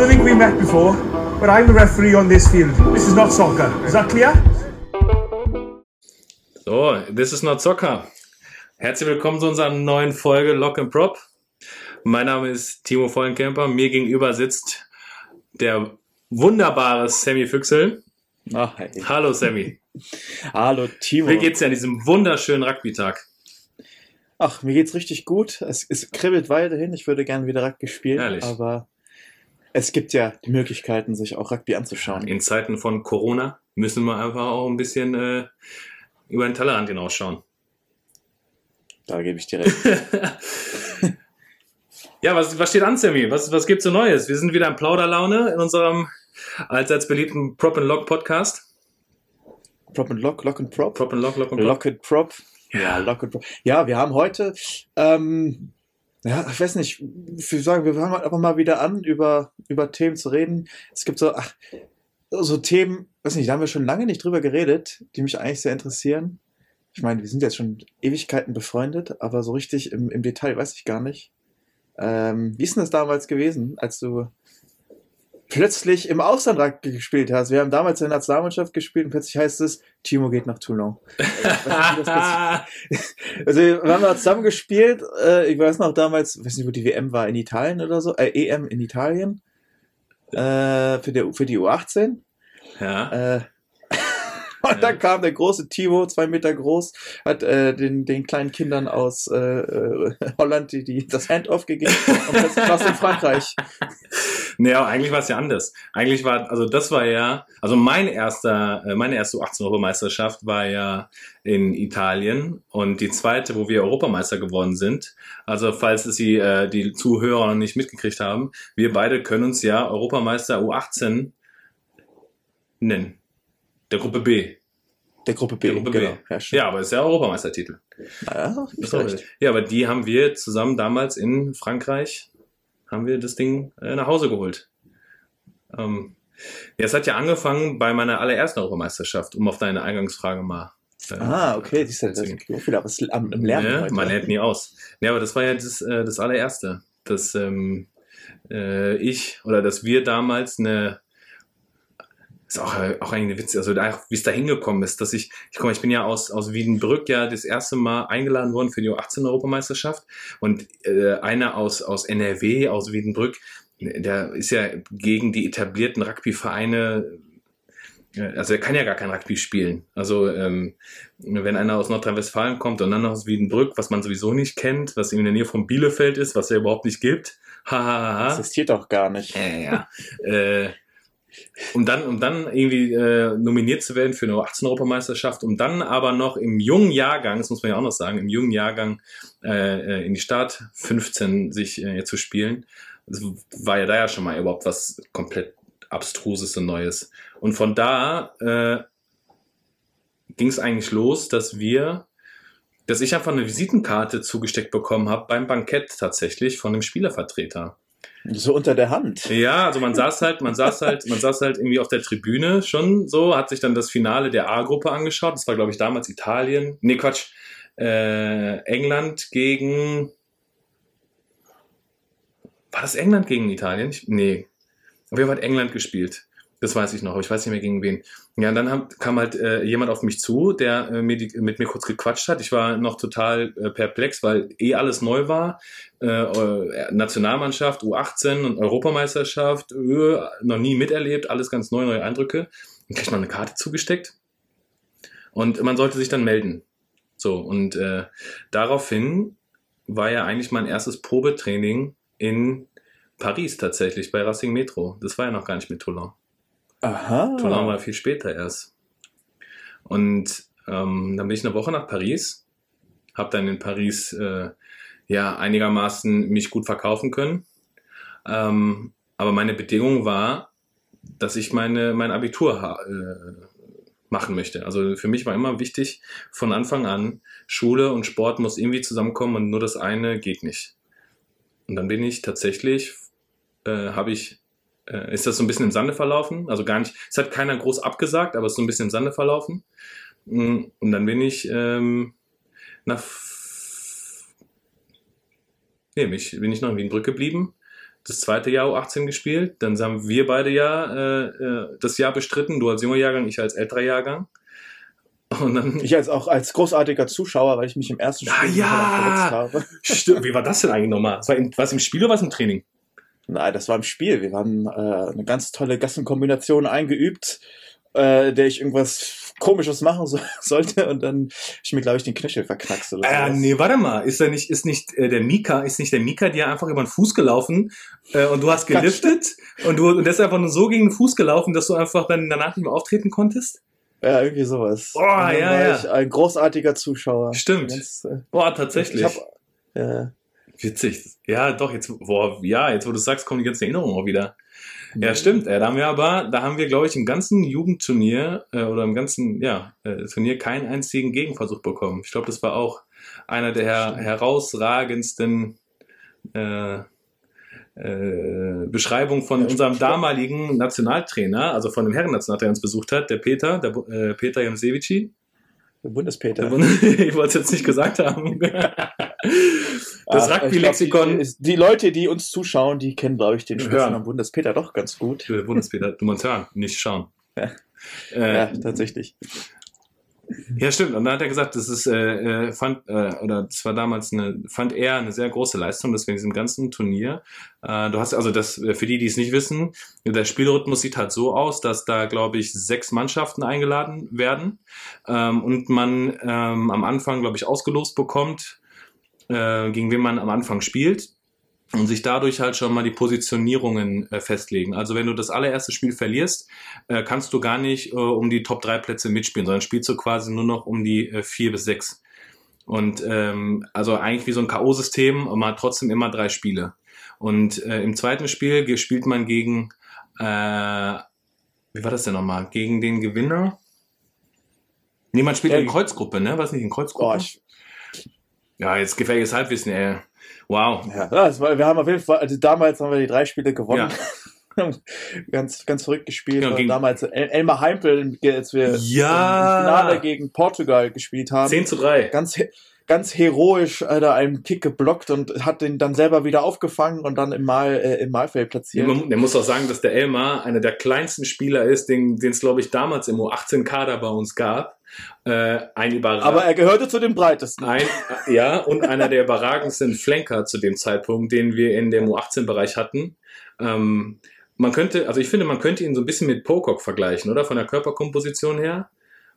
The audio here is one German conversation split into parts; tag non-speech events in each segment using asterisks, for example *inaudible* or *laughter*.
don't think we met before, but I'm the referee on this field. This is not soccer. Is that clear? So, this is not soccer. Herzlich willkommen zu unserer neuen Folge Lock and Prop. Mein Name ist Timo Vollenkemper. Mir gegenüber sitzt der wunderbare Sammy Füchsel. Ach, hey. Hallo Sammy. Hallo Timo. Wie geht's dir an diesem wunderschönen Rugby-Tag? Ach, mir geht's richtig gut. Es, es kribbelt weiterhin. Ich würde gerne wieder Rugby spielen, Ehrlich? aber es gibt ja die Möglichkeiten, sich auch Rugby anzuschauen. In Zeiten von Corona müssen wir einfach auch ein bisschen äh, über den Tellerrand hinausschauen. Da gebe ich dir recht. *laughs* Ja, was, was steht an, Sammy? Was, was gibt's so Neues? Wir sind wieder in Plauderlaune in unserem allseits beliebten Prop and Lock Podcast. Prop and Lock, Lock and Prop. Prop and Lock, Lock and Prop. Lock and Prop. Ja. Ja, Lock and Prop. Ja, wir haben heute, ähm, ja, ich weiß nicht, ich würde sagen, wir fangen einfach mal wieder an, über, über Themen zu reden. Es gibt so, ach, so Themen, weiß nicht, da haben wir schon lange nicht drüber geredet, die mich eigentlich sehr interessieren. Ich meine, wir sind jetzt schon Ewigkeiten befreundet, aber so richtig im, im Detail weiß ich gar nicht. Ähm, wie ist denn das damals gewesen, als du plötzlich im Ausland gespielt hast? Wir haben damals in der Nationalmannschaft gespielt und plötzlich heißt es, Timo geht nach Toulon. *laughs* Das *laughs* also wir haben da zusammen gespielt. Äh, ich weiß noch damals, weiß nicht, wo die WM war, in Italien oder so, äh, EM in Italien. Äh, für, die, für die U18. ja. Äh, *laughs* und Ja. dann kam der große Timo, zwei Meter groß, hat äh, den, den kleinen Kindern aus äh, äh, Holland die, die, das Handoff gegeben und warst du in Frankreich. Aber eigentlich war es ja anders. Eigentlich war, also das war ja, also mein erster, äh, meine erste U18-Europameisterschaft war ja in Italien und die zweite, wo wir Europameister geworden sind. Also falls es die, äh, die Zuhörer noch nicht mitgekriegt haben, wir beide können uns ja Europameister U18 nennen. Der Gruppe B. Der Gruppe B, Der Gruppe B. genau. Ja, stimmt. Ja, aber ist ja Europameistertitel. ja. Ja, aber die haben wir zusammen damals in Frankreich, haben wir das Ding äh, nach Hause geholt. Ähm, ja, es hat ja angefangen bei meiner allerersten Europameisterschaft, um auf deine Eingangsfrage mal. äh, Ah, okay, das ist so viel, aber es am, im Lernen Ne? heute. Man lernt nie aus. Ja, aber das war ja das, äh, das allererste, dass ähm, äh, ich oder dass wir damals eine ist auch, äh, auch eigentlich eine Witz, also wie es da hingekommen ist, dass ich, ich komme, ich bin ja aus, aus Wiedenbrück ja das erste Mal eingeladen worden für die U18-Europameisterschaft und äh, einer aus, aus NRW, aus Wiedenbrück, der ist ja gegen die etablierten Rugby-Vereine äh, also er kann ja gar kein Rugby spielen. Also ähm, wenn einer aus Nordrhein-Westfalen kommt und dann aus Wiedenbrück, was man sowieso nicht kennt, was in der Nähe von Bielefeld ist, was ja überhaupt nicht gibt. *laughs* Hahaha. Existiert doch gar nicht. Ja, ja. äh, um dann, um dann irgendwie äh, nominiert zu werden für eine 18-Europameisterschaft, um dann aber noch im jungen Jahrgang, das muss man ja auch noch sagen, im jungen Jahrgang äh, äh, in die Start 15 sich äh, zu spielen, das war ja da ja schon mal überhaupt was komplett Abstruses und Neues. Und von da äh, ging es eigentlich los, dass wir, dass ich einfach eine Visitenkarte zugesteckt bekommen habe beim Bankett tatsächlich von einem Spielervertreter. So unter der Hand. Ja, also man saß halt, man saß halt, man saß halt irgendwie auf der Tribüne schon so, hat sich dann das Finale der A-Gruppe angeschaut. Das war, glaube ich, damals Italien. Nee, Quatsch. Äh, England gegen. War das England gegen Italien? Ich, nee. Auf jeden Fall hat England gespielt. Das weiß ich noch, aber ich weiß nicht mehr gegen wen. Ja, und dann haben, kam halt äh, jemand auf mich zu, der äh, mir die, mit mir kurz gequatscht hat. Ich war noch total äh, perplex, weil eh alles neu war. Äh, äh, Nationalmannschaft, U18 und Europameisterschaft, äh, noch nie miterlebt, alles ganz neu, neue Eindrücke. Dann kriegt man eine Karte zugesteckt und man sollte sich dann melden. So, und daraufhin war ja eigentlich mein erstes Probetraining in Paris tatsächlich, bei Racing Metro. Das war ja noch gar nicht mit Toulon. Aha. Toulon war viel später erst. Und ähm, dann bin ich eine Woche nach Paris, habe dann in Paris äh, ja einigermaßen mich gut verkaufen können. Ähm, aber meine Bedingung war, dass ich meine mein Abitur äh, machen möchte. Also für mich war immer wichtig von Anfang an, Schule und Sport muss irgendwie zusammenkommen und nur das eine geht nicht. Und dann bin ich tatsächlich, äh, habe ich äh, ist das so ein bisschen im Sande verlaufen. Also gar nicht, es hat keiner groß abgesagt, aber es ist so ein bisschen im Sande verlaufen. Mm, Und dann bin ich ähm, nach, nee, mich, bin ich noch in Wienbrück geblieben, das zweite Jahr U18 gespielt. Dann haben wir beide ja äh, äh, das Jahr bestritten. Du als junger Jahrgang, ich als älterer Jahrgang. Und dann, Ich als auch als großartiger Zuschauer, weil ich mich im ersten Ah, Spiel ja! verletzt habe. stimmt, wie war das denn eigentlich nochmal? War im, was im Spiel oder was im Training? Nein, das war im Spiel. Wir haben äh, eine ganz tolle Gassenkombination eingeübt, äh, der ich irgendwas Komisches machen so, *laughs* sollte und dann ich mir, glaube ich, den Knöchel verknackst oder Äh, sowas. nee, warte mal, ist er nicht, ist nicht äh, der Mika, ist nicht der Mika dir einfach über den Fuß gelaufen äh, und du hast *laughs* geliftet und du und der ist einfach nur so gegen den Fuß gelaufen, dass du einfach dann danach nicht mehr auftreten konntest? Ja, irgendwie sowas. Dann ja, ja. ein großartiger Zuschauer. Stimmt. Ganz, äh, Boah, tatsächlich. Ich hab, äh, Witzig. Ja, doch, jetzt, boah, ja, jetzt wo du sagst, kommen die ganzen Erinnerungen auch wieder. Ja, stimmt. Äh, da haben wir aber, da haben wir, glaube ich, im ganzen Jugendturnier äh, oder im ganzen, ja, äh, Turnier keinen einzigen Gegenversuch bekommen. Ich glaube, das war auch einer der her herausragendsten äh, äh, Beschreibungen von Ja, unserem Sport. damaligen Nationaltrainer, also von dem Herrennationaltrainer, der uns besucht hat, der Peter, der äh, Peter Jamsevici. der Bundespeter. *laughs* ich wollte es jetzt nicht gesagt haben. *laughs* Das Rugby-Lexikon. Die, Leute, die uns zuschauen, die kennen, glaube ich, den Hören. Spitznamen Bundespeter doch ganz gut. Bundespeter, du musst hören, nicht schauen. Ja. Äh, Ja, ja. tatsächlich. stimmt. Und dann hat er gesagt, das ist, äh, äh, fand, äh, oder das war damals eine, fand er eine sehr große Leistung, dass wir in diesem ganzen Turnier, äh, du hast, also das, für die, die es nicht wissen, der Spielrhythmus sieht halt so aus, dass da, glaube ich, sechs Mannschaften eingeladen werden, ähm, und man ähm, am Anfang, glaube ich, ausgelost bekommt, äh, gegen wen man am Anfang spielt und sich dadurch halt schon mal die Positionierungen äh, festlegen. Also wenn du das allererste Spiel verlierst, äh, kannst du gar nicht äh, um die Top 3 Plätze mitspielen, sondern spielst du quasi nur noch um die äh, 4 bis 6. Und ähm, also eigentlich wie so ein K.O.-System, man hat trotzdem immer drei Spiele. Und äh, im zweiten Spiel spielt man gegen, äh, wie war das denn nochmal? Gegen den Gewinner? Nee, man spielt Ja, in Kreuzgruppe, ne? Was nicht in Kreuzgruppe? Oh, ich, ja, jetzt gefährliches Halbwissen, ey. Wow. ja, das war, wir haben auf jeden Fall, also damals haben wir die drei Spiele gewonnen. *laughs* ganz, ganz verrückt gespielt. Genau, damals El Elmar Heimpel, als wir Ja. im Finale gegen Portugal gespielt haben. 10 zu 3. ganz, ganz heroisch da einen Kick geblockt und hat den dann selber wieder aufgefangen und dann im Mal äh, im Malfeld platziert. Man, der muss auch sagen, dass der Elmar einer der kleinsten Spieler ist, den es, glaube ich, damals im U18-Kader bei uns gab. Äh, ein. Aber er gehörte zu den breitesten. ein, ja, und einer der überragendsten Flanker zu dem Zeitpunkt, den wir in dem U18-Bereich hatten. Ähm, man könnte, also ich finde, man könnte ihn so ein bisschen mit Pocock vergleichen, oder? Von der Körperkomposition her.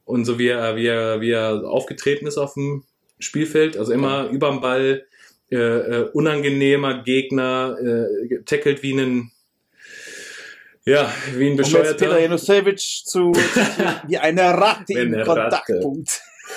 Und so wie er, wie er, wie er aufgetreten ist auf dem Spielfeld. Also immer überm Ball, äh, äh, unangenehmer Gegner, äh, tackelt wie ein, ja, wie ein Um jetzt bescheuerter. Peter Janusevic zu *laughs* wie eine Ratte im eine Ratte.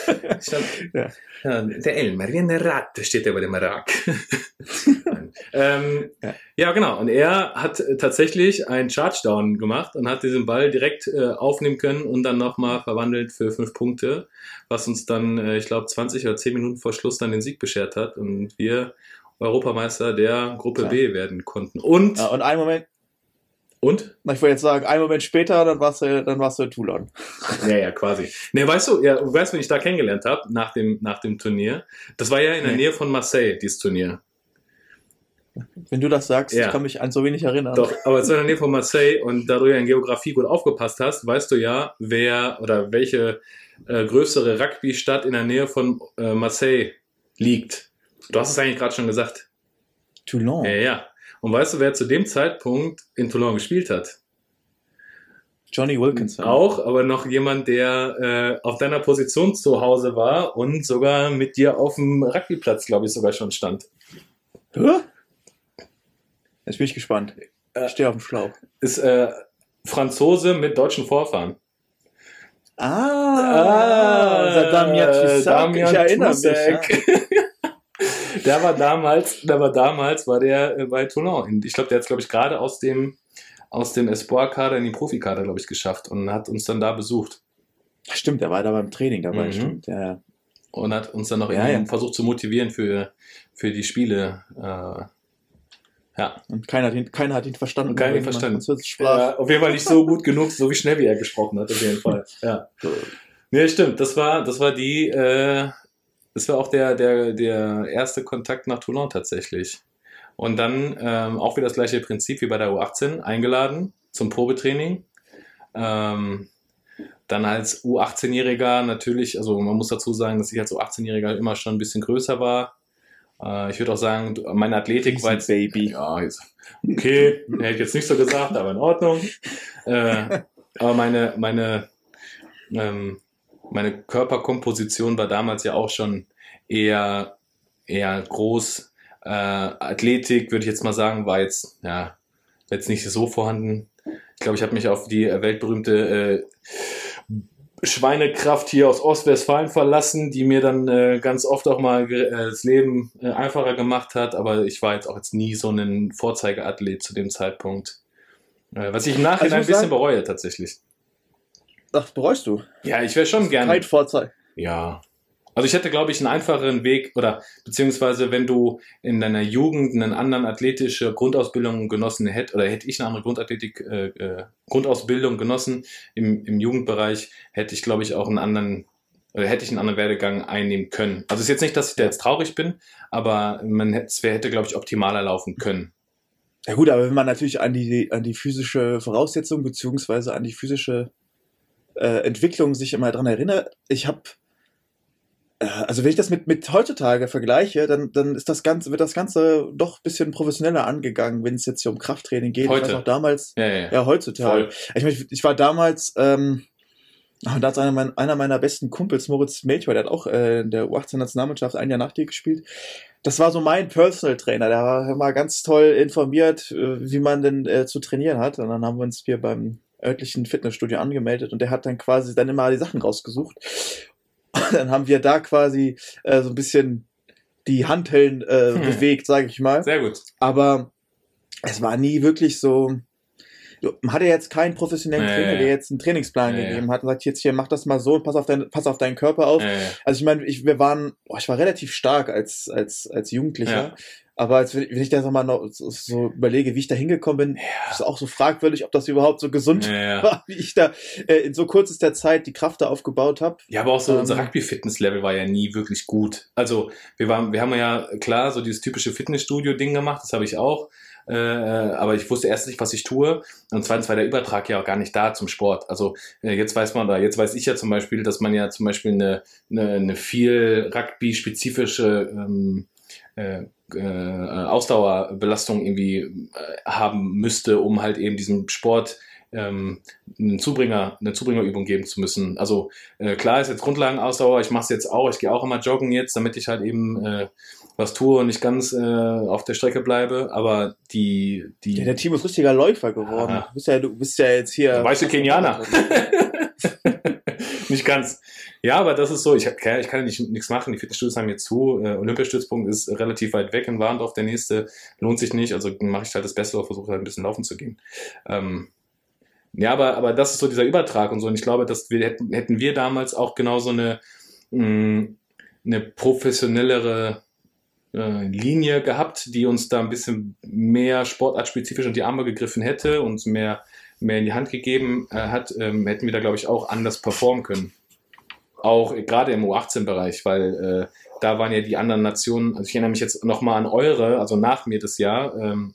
*laughs* Ja. Der Elmer, wie eine Ratte steht er bei dem Irak. *laughs* ähm, ja. Ja. genau. Und er hat tatsächlich einen Chargedown gemacht und hat diesen Ball direkt äh, aufnehmen können und dann nochmal verwandelt für fünf Punkte, was uns dann, äh, ich glaube, 20 oder 10 Minuten vor Schluss dann den Sieg beschert hat und wir Europameister der Gruppe Ja. B werden konnten. Und, Ja, und einen Moment, und? na, ich wollte jetzt sagen, einen Moment später, dann warst du, dann warst du in Toulon. Ja, ja, quasi. Ne, weißt du, ja, weißt du, wen ich da kennengelernt habe nach dem, nach dem Turnier? Das war ja in der Nee. Nähe von Marseille, dieses Turnier. Wenn du das sagst, Ja. ich kann mich an so wenig erinnern. Doch, aber es war in der Nähe von Marseille und da du ja in Geografie gut aufgepasst hast, weißt du ja, wer oder welche äh, größere Rugby-Stadt in der Nähe von äh, Marseille liegt. Du hast es eigentlich gerade schon gesagt. Toulon. Ja, ja. Und weißt du, wer zu dem Zeitpunkt in Toulon gespielt hat? Johnny Wilkinson. Auch, aber noch jemand, der äh, auf deiner Position zu Hause war und sogar mit dir auf dem Rugbyplatz, glaube ich, sogar schon stand. Hä? Jetzt bin ich gespannt. Äh, Ich stehe auf dem Schlauch. Ist äh, Franzose mit deutschen Vorfahren. Ah, Saddam Yachisak. Damian ich erinnere mich. Tusek. Der war damals, der war damals, war der äh, bei Toulon. Ich glaube, der hat es, glaube ich, gerade aus dem, aus dem Espoir-Kader in den Profikader, glaube ich, geschafft und hat uns dann da besucht. Stimmt, der war da beim Training dabei, Mhm. stimmt. Ja, und hat uns dann noch Ja, ja. versucht zu motivieren für, für die Spiele. Äh, ja, Und keiner hat ihn, keiner hat ihn verstanden. Und keiner hat ihn verstanden. Ja, auf jeden Fall nicht so gut genug, so wie schnell wie er gesprochen hat, auf jeden Fall. Ja. *laughs* Nee, stimmt. Das war, das war die, äh, das war auch der, der, der erste Kontakt nach Toulon tatsächlich. Und dann ähm, auch wieder das gleiche Prinzip wie bei der U18, eingeladen zum Probetraining. Ähm, dann als U18-Jähriger natürlich, also man muss dazu sagen, dass ich als U18-Jähriger immer schon ein bisschen größer war. Äh, ich würde auch sagen, meine Athletik war jetzt. Baby. Ja, jetzt, okay, hätte ich jetzt nicht so gesagt, aber in Ordnung. Äh, aber meine, meine, ähm, meine Körperkomposition war damals ja auch schon eher, eher groß. Äh, Athletik, würde ich jetzt mal sagen, war jetzt, ja, jetzt nicht so vorhanden. Ich glaube, ich habe mich auf die weltberühmte äh, Schweinekraft hier aus Ostwestfalen verlassen, die mir dann äh, ganz oft auch mal äh, das Leben äh, einfacher gemacht hat. Aber ich war jetzt auch jetzt nie so ein Vorzeigeathlet zu dem Zeitpunkt. Äh, was ich im Nachhinein Also ich ein bisschen sagen- bereue tatsächlich. Ach, bereust du? Ja, ich wäre schon gerne. Kein Vorzeig. Ja. Also ich hätte, glaube ich, einen einfacheren Weg oder beziehungsweise wenn du in deiner Jugend einen anderen athletische Grundausbildung genossen hätt oder hätte ich eine andere Grundathletik äh, äh, Grundausbildung genossen im, im Jugendbereich, hätte ich, glaube ich, auch einen anderen oder hätte ich einen anderen Werdegang einnehmen können. Also es ist jetzt nicht, dass ich da jetzt traurig bin, aber man hätte, es hätte, glaube ich, optimaler laufen können. Ja gut, aber wenn man natürlich an die, an die physische Voraussetzung beziehungsweise an die physische äh, Entwicklung sich immer dran erinnert, ich habe äh, also wenn ich das mit, mit heutzutage vergleiche, dann, dann ist das Ganze, wird das Ganze doch ein bisschen professioneller angegangen, wenn es jetzt hier um Krafttraining geht. Ich Heute. weiß auch damals, Ja, ja, ja. heutzutage. Ich, meine, ich war damals, ähm, und da hat einer, mein, einer meiner besten Kumpels, Moritz Melchior, der hat auch äh, in der U18-Nationalmannschaft ein Jahr nach dir gespielt. Das war so mein Personal Trainer, der war immer ganz toll informiert, äh, wie man denn äh, zu trainieren hat. Und dann haben wir uns hier beim örtlichen Fitnessstudio angemeldet und der hat dann quasi dann immer die Sachen rausgesucht. Und dann haben wir da quasi äh, so ein bisschen die Handhellen äh, Hm. bewegt, sage ich mal. Sehr gut. Aber es war nie wirklich so. Man hatte jetzt keinen professionellen Trainer, ja, der jetzt einen Trainingsplan ja. gegeben hat und sagt, jetzt hier, mach das mal so und pass auf, dein, pass auf deinen Körper auf. Ja. Also ich meine, ich, wir waren, boah, ich war relativ stark als, als, als Jugendlicher. Ja. Aber als, wenn ich da noch mal noch so, so überlege, wie ich da hingekommen bin, ist auch so fragwürdig, ob das überhaupt so gesund Ja, ja. war, wie ich da äh, in so kurzester Zeit die Kraft da aufgebaut habe. Ja, aber auch so Ähm, unser Rugby-Fitness-Level war ja nie wirklich gut. Also wir waren, wir haben ja klar so dieses typische Fitnessstudio-Ding gemacht, das habe ich auch. Äh, aber ich wusste erst nicht, was ich tue. Und zweitens war der Übertrag ja auch gar nicht da zum Sport. Also äh, jetzt weiß man, oder jetzt weiß ich ja zum Beispiel, dass man ja zum Beispiel eine, eine, eine viel Rugby-spezifische ähm, äh, äh, Ausdauerbelastung irgendwie äh, haben müsste, um halt eben diesem Sport ähm, einen Zubringer, eine Zubringerübung geben zu müssen. Also äh, klar ist jetzt Grundlagenausdauer, ich mache es jetzt auch, ich gehe auch immer joggen jetzt, damit ich halt eben äh, was tue und nicht ganz äh, auf der Strecke bleibe, aber die, die Ja, der Timo ist richtiger Läufer geworden. Ah. Du bist ja, du bist ja jetzt hier. Weiße Kenianer. *laughs* *laughs* nicht ganz. Ja, aber das ist so, ich, hab- ich kann ja nicht, nichts machen, die Fitnessstudios haben jetzt zu, äh, Olympiastützpunkt ist relativ weit weg in Warndorf, der nächste. Lohnt sich nicht, also mache ich halt das Beste und versuche halt ein bisschen laufen zu gehen. Ähm, ja, aber, aber das ist so dieser Übertrag und so. Und ich glaube, dass wir hätten, hätten wir damals auch genauso eine, mh, eine professionellere äh, Linie gehabt, die uns da ein bisschen mehr sportartspezifisch in die Arme gegriffen hätte, uns mehr, mehr in die Hand gegeben äh, hat, ähm, hätten wir da, glaube ich, auch anders performen können. Auch äh, gerade im U18-Bereich, weil äh, da waren ja die anderen Nationen, also ich erinnere mich jetzt nochmal an eure, also nach mir das Jahr, ähm,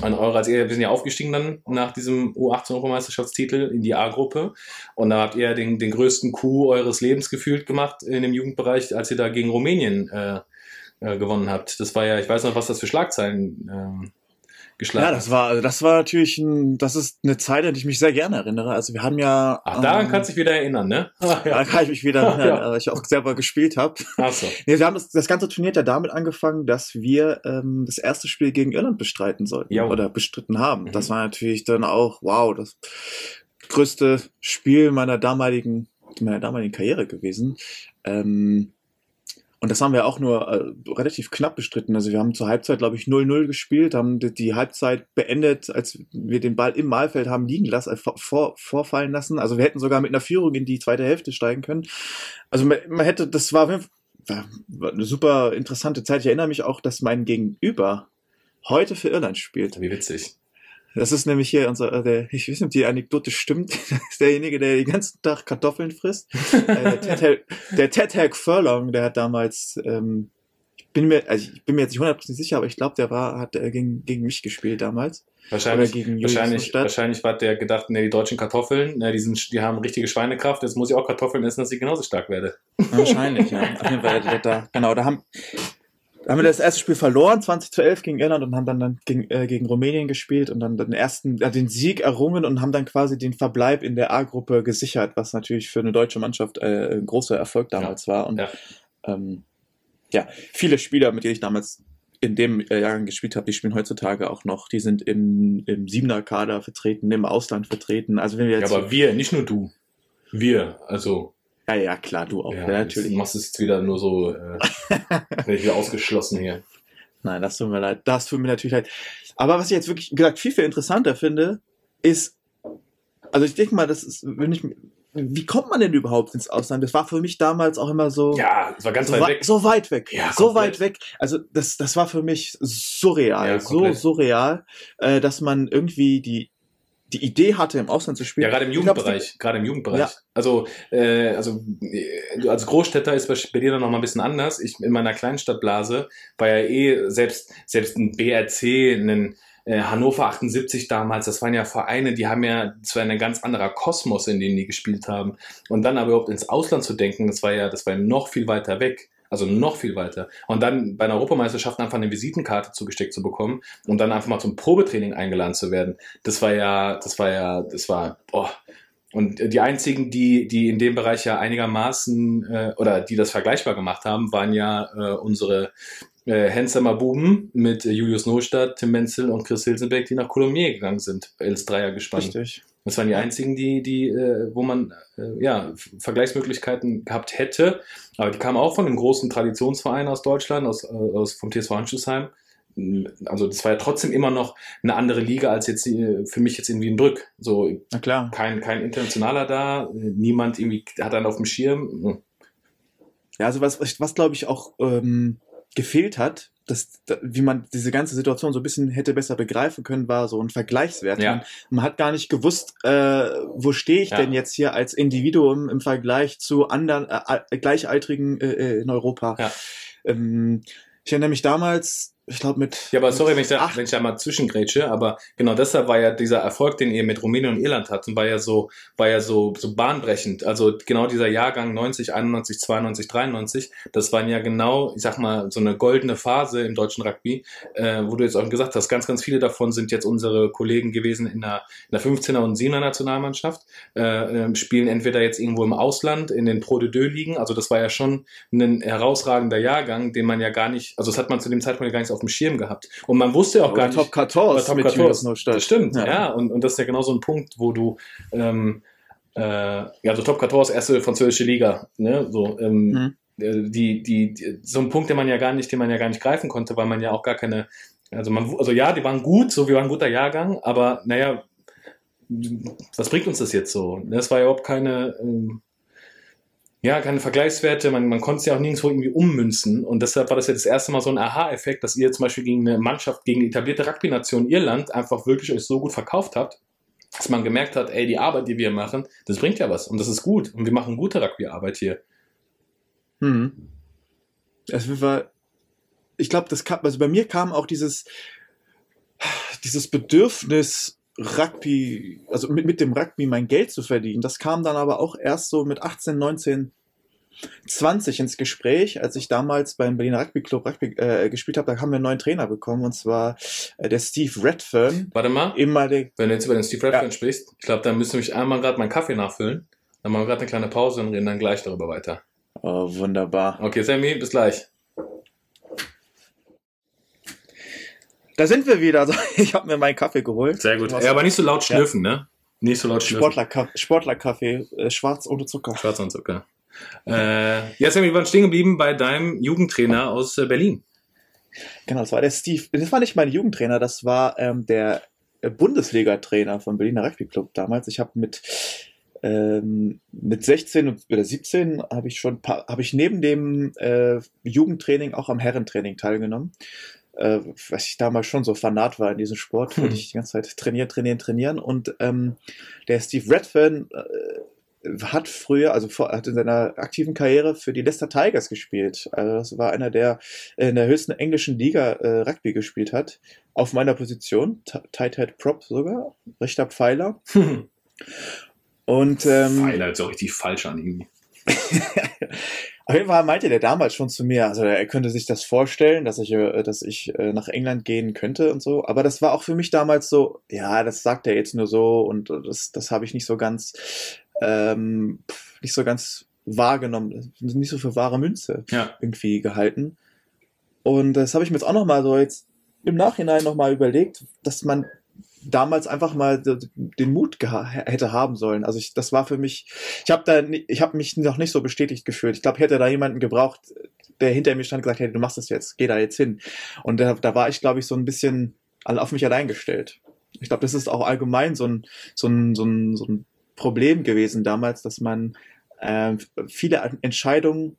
an eure, als ihr, wir sind ja aufgestiegen dann nach diesem U18-Europameisterschaftstitel in die A-Gruppe und da habt ihr den, den größten Coup eures Lebens gefühlt gemacht in dem Jugendbereich, als ihr da gegen Rumänien äh, äh, gewonnen habt. Das war ja, ich weiß noch, was das für Schlagzeilen ähm, geschlagen Ja, das war, also das war natürlich ein, das ist eine Zeit, an die ich mich sehr gerne erinnere. Also wir haben ja. Ach, daran ähm, kannst du dich wieder erinnern, ne? *laughs* Ach, Da kann ich mich wieder erinnern, *laughs* Ja. weil ich auch selber gespielt habe. Ach so. *laughs* Nee, wir haben das, das ganze Turnier hat ja damit angefangen, dass wir ähm, das erste Spiel gegen Irland bestreiten sollten Jo. oder bestritten haben. Mhm. Das war natürlich dann auch, wow, das größte Spiel meiner damaligen, meiner damaligen Karriere gewesen. Ähm, und das haben wir auch nur äh, relativ knapp bestritten. Also wir haben zur Halbzeit, glaube ich, 0-0 gespielt, haben die, die Halbzeit beendet, als wir den Ball im Mahlfeld haben liegen lassen, äh, vor, vor, vorfallen lassen. Also wir hätten sogar mit einer Führung in die zweite Hälfte steigen können. Also man, man hätte, das war, war eine super interessante Zeit. Ich erinnere mich auch, dass mein Gegenüber heute für Irland spielt. Wie witzig. Das ist nämlich hier unser, äh, der, ich weiß nicht, ob die Anekdote stimmt. *laughs* Das ist derjenige, der den ganzen Tag Kartoffeln frisst. äh, der Ted Hag- der Ted Hag Furlong, der hat damals, ähm, bin mir, also ich bin mir jetzt nicht hundertprozentig sicher, aber ich glaube, der war, hat äh, gegen, gegen mich gespielt damals. Wahrscheinlich, Oder gegen Julius wahrscheinlich, wahrscheinlich war der gedacht, ne, die deutschen Kartoffeln, ne, die, sind, die haben richtige Schweinekraft, jetzt muss ich auch Kartoffeln essen, dass ich genauso stark werde. Wahrscheinlich, ja. Auf jeden Fall, da, genau, da haben, haben wir das erste Spiel verloren, 20 zu 11 gegen Irland und haben dann, dann gegen, äh, gegen Rumänien gespielt und dann den ersten, äh, den Sieg errungen und haben dann quasi den Verbleib in der A-Gruppe gesichert, was natürlich für eine deutsche Mannschaft äh, ein großer Erfolg damals war. Und Ja. ähm, ja, viele Spieler, mit denen ich damals in dem äh, Jahrgang gespielt habe, die spielen heutzutage auch noch. Die sind im, im Siebener-Kader vertreten, im Ausland vertreten. Also wenn wir Ja, jetzt. aber wir, nicht nur du. Wir, also ja, ja, klar, du auch. ja, Ja, natürlich. Du machst es jetzt wieder nur so, äh, *laughs* bin ich wieder ausgeschlossen hier. Nein, das tut mir leid. Das tut mir natürlich leid. Aber was ich jetzt wirklich gesagt viel, viel interessanter finde, ist, also ich denke mal, das ist, wenn ich, wie kommt man denn überhaupt ins Ausland? Das war für mich damals auch immer so, Ja, es war ganz so, weit wei- weg. so weit weg. Ja, so komplett. weit weg. Also das, das war für mich surreal. Ja, so surreal, äh, dass man irgendwie die, die Idee hatte, im Ausland zu spielen. Ja, gerade im Jugendbereich, gerade im Jugendbereich. Ja. Also, äh, also äh, als Großstädter ist bei, dir dann noch mal ein bisschen anders. Ich in meiner Kleinstadtblase war ja eh selbst selbst ein BRC, ein äh, Hannover 78 damals, das waren ja Vereine, die haben ja, das war ein ganz anderer Kosmos, in dem die gespielt haben. Und dann aber überhaupt ins Ausland zu denken, das war ja, das war ja noch viel weiter weg. Also noch viel weiter. Und dann bei einer Europameisterschaft einfach eine Visitenkarte zugesteckt zu bekommen und dann einfach mal zum Probetraining eingeladen zu werden. Das war ja, das war ja, das war, boah. Und die einzigen, die, die in dem Bereich ja einigermaßen äh, oder die das vergleichbar gemacht haben, waren ja äh, unsere äh, Hensamer Buben mit äh, Julius Nostadt, Tim Menzel und Chris Hilsenbeck, die nach Colomiers gegangen sind, als Dreier gespannt. Richtig. Das waren die einzigen, die, die, äh, wo man äh, ja, Vergleichsmöglichkeiten gehabt hätte. Aber die kamen auch von einem großen Traditionsverein aus Deutschland, aus, äh, aus vom TSV Handschuhsheim. Also das war ja trotzdem immer noch eine andere Liga als jetzt äh, für mich jetzt in Wienbrück. So Na klar. kein, kein Internationaler da, niemand irgendwie hat dann auf dem Schirm. Ja, also was, was glaube ich auch ähm, gefehlt hat, dass, da, wie man diese ganze Situation so ein bisschen hätte besser begreifen können, war so ein Vergleichswert. Ja. Man, man hat gar nicht gewusst, äh, wo stehe ich Ja. denn jetzt hier als Individuum im Vergleich zu anderen äh, äh, Gleichaltrigen äh, äh, in Europa. Ja. Ähm, ich erinnere mich damals, ich glaube mit... Ja, aber sorry, wenn ich, da, wenn ich da mal zwischengrätsche, aber genau deshalb war ja dieser Erfolg, den ihr mit Rumänien und Irland hattet, war ja so, war ja so, so bahnbrechend. Also genau dieser Jahrgang 90, 91, 92, 93, das waren ja genau, ich sag mal, so eine goldene Phase im deutschen Rugby, äh, wo du jetzt auch gesagt hast, ganz, ganz viele davon sind jetzt unsere Kollegen gewesen in der, in der 15er und 7er Nationalmannschaft, äh, äh, spielen entweder jetzt irgendwo im Ausland, in den Pro de Deux ligen, also das war ja schon ein herausragender Jahrgang, den man ja gar nicht, also das hat man zu dem Zeitpunkt ja gar nicht auf dem Schirm gehabt. Und man wusste ja auch gar nicht. Top 14 Oder Top mit 14. Julius Neustadt. Das stimmt, ja. Ja. und, und das ist ja genau so ein Punkt, wo du, ähm, äh, ja, so Top 14, erste französische Liga, ne, so, ähm, Mhm. äh, die, die, die, so ein Punkt, den man ja gar nicht, den man ja gar nicht greifen konnte, weil man ja auch gar keine, also man, also ja, die waren gut, so, wir waren ein guter Jahrgang, aber naja, was bringt uns das jetzt so? Das war ja überhaupt keine, ähm, ja, keine Vergleichswerte, man, man konnte es ja auch nirgendwo irgendwie ummünzen und deshalb war das ja das erste Mal so ein Aha-Effekt, dass ihr zum Beispiel gegen eine Mannschaft, gegen die etablierte Rugby-Nation Irland einfach wirklich euch so gut verkauft habt, dass man gemerkt hat, ey, die Arbeit, die wir machen, das bringt ja was und das ist gut und wir machen gute Rugby-Arbeit hier. Mhm. Es war, ich glaube, das kam, also bei mir kam auch dieses, dieses Bedürfnis, Rugby, also mit, mit dem Rugby mein Geld zu verdienen. Das kam dann aber auch erst so mit 18, 19, 20 ins Gespräch, als ich damals beim Berliner Rugby Club Rugby äh, gespielt habe. Da haben wir einen neuen Trainer bekommen und zwar äh, der Steve Redfern. Warte mal, Immer der, wenn du jetzt über den Steve Redfern Ja. sprichst, ich glaube, dann müssen wir mich einmal gerade meinen Kaffee nachfüllen, dann machen wir gerade eine kleine Pause und reden dann gleich darüber weiter. oh, wunderbar. Okay, Sammy, bis gleich. Da sind wir wieder. *laughs* Also, ich habe mir meinen Kaffee geholt. Sehr gut. Ja, aber nicht so laut schlürfen, ne? Nicht so laut schlürfen. Sportler, Sportlerkaffee, äh, schwarz ohne Zucker. Schwarz und Zucker. Äh, ja, Sammy, wir waren stehen geblieben bei deinem Jugendtrainer aus äh, Berlin. Genau, das war der Steve. Das war nicht mein Jugendtrainer, das war ähm, der äh, Bundesliga-Trainer vom Berliner Rugby Club damals. Ich habe mit ähm, mit 16 und- oder 17 habe ich schon habe ich neben dem äh, Jugendtraining auch am Herrentraining teilgenommen. Äh, was ich damals schon so fanat war in diesem Sport, wollte Hm. ich die ganze Zeit trainieren, trainieren, trainieren. Und ähm, der Steve Redfern, äh, hat früher, also vor, hat in seiner aktiven Karriere für die Leicester Tigers gespielt. Also das war einer, der in der höchsten englischen Liga äh, Rugby gespielt hat. Auf meiner Position, Tight Head Prop sogar, rechter Pfeiler. Und ähm, Pfeiler hört auch richtig falsch an irgendwie. *laughs* Auf jeden Fall meinte der damals schon zu mir, also er könnte sich das vorstellen, dass ich, äh, dass ich äh, nach England gehen könnte und so. Aber das war auch für mich damals so, ja, das sagt er jetzt nur so und das, das habe ich nicht so ganz, ähm, nicht so ganz wahrgenommen, nicht so für wahre Münze Ja. irgendwie gehalten. Und das habe ich mir jetzt auch noch mal so jetzt im Nachhinein noch mal überlegt, dass man damals einfach mal den Mut hätte haben sollen. Also ich, das war für mich, ich habe da, ich habe mich noch nicht so bestätigt gefühlt. Ich glaube, hätte da jemanden gebraucht, der hinter mir stand, gesagt hätte, du machst das jetzt, geh da jetzt hin. Und da, da war ich, glaube ich, so ein bisschen auf mich allein gestellt. Ich glaube, das ist auch allgemein so ein, so ein, so ein, so ein Problem gewesen damals, dass man äh, viele Entscheidungen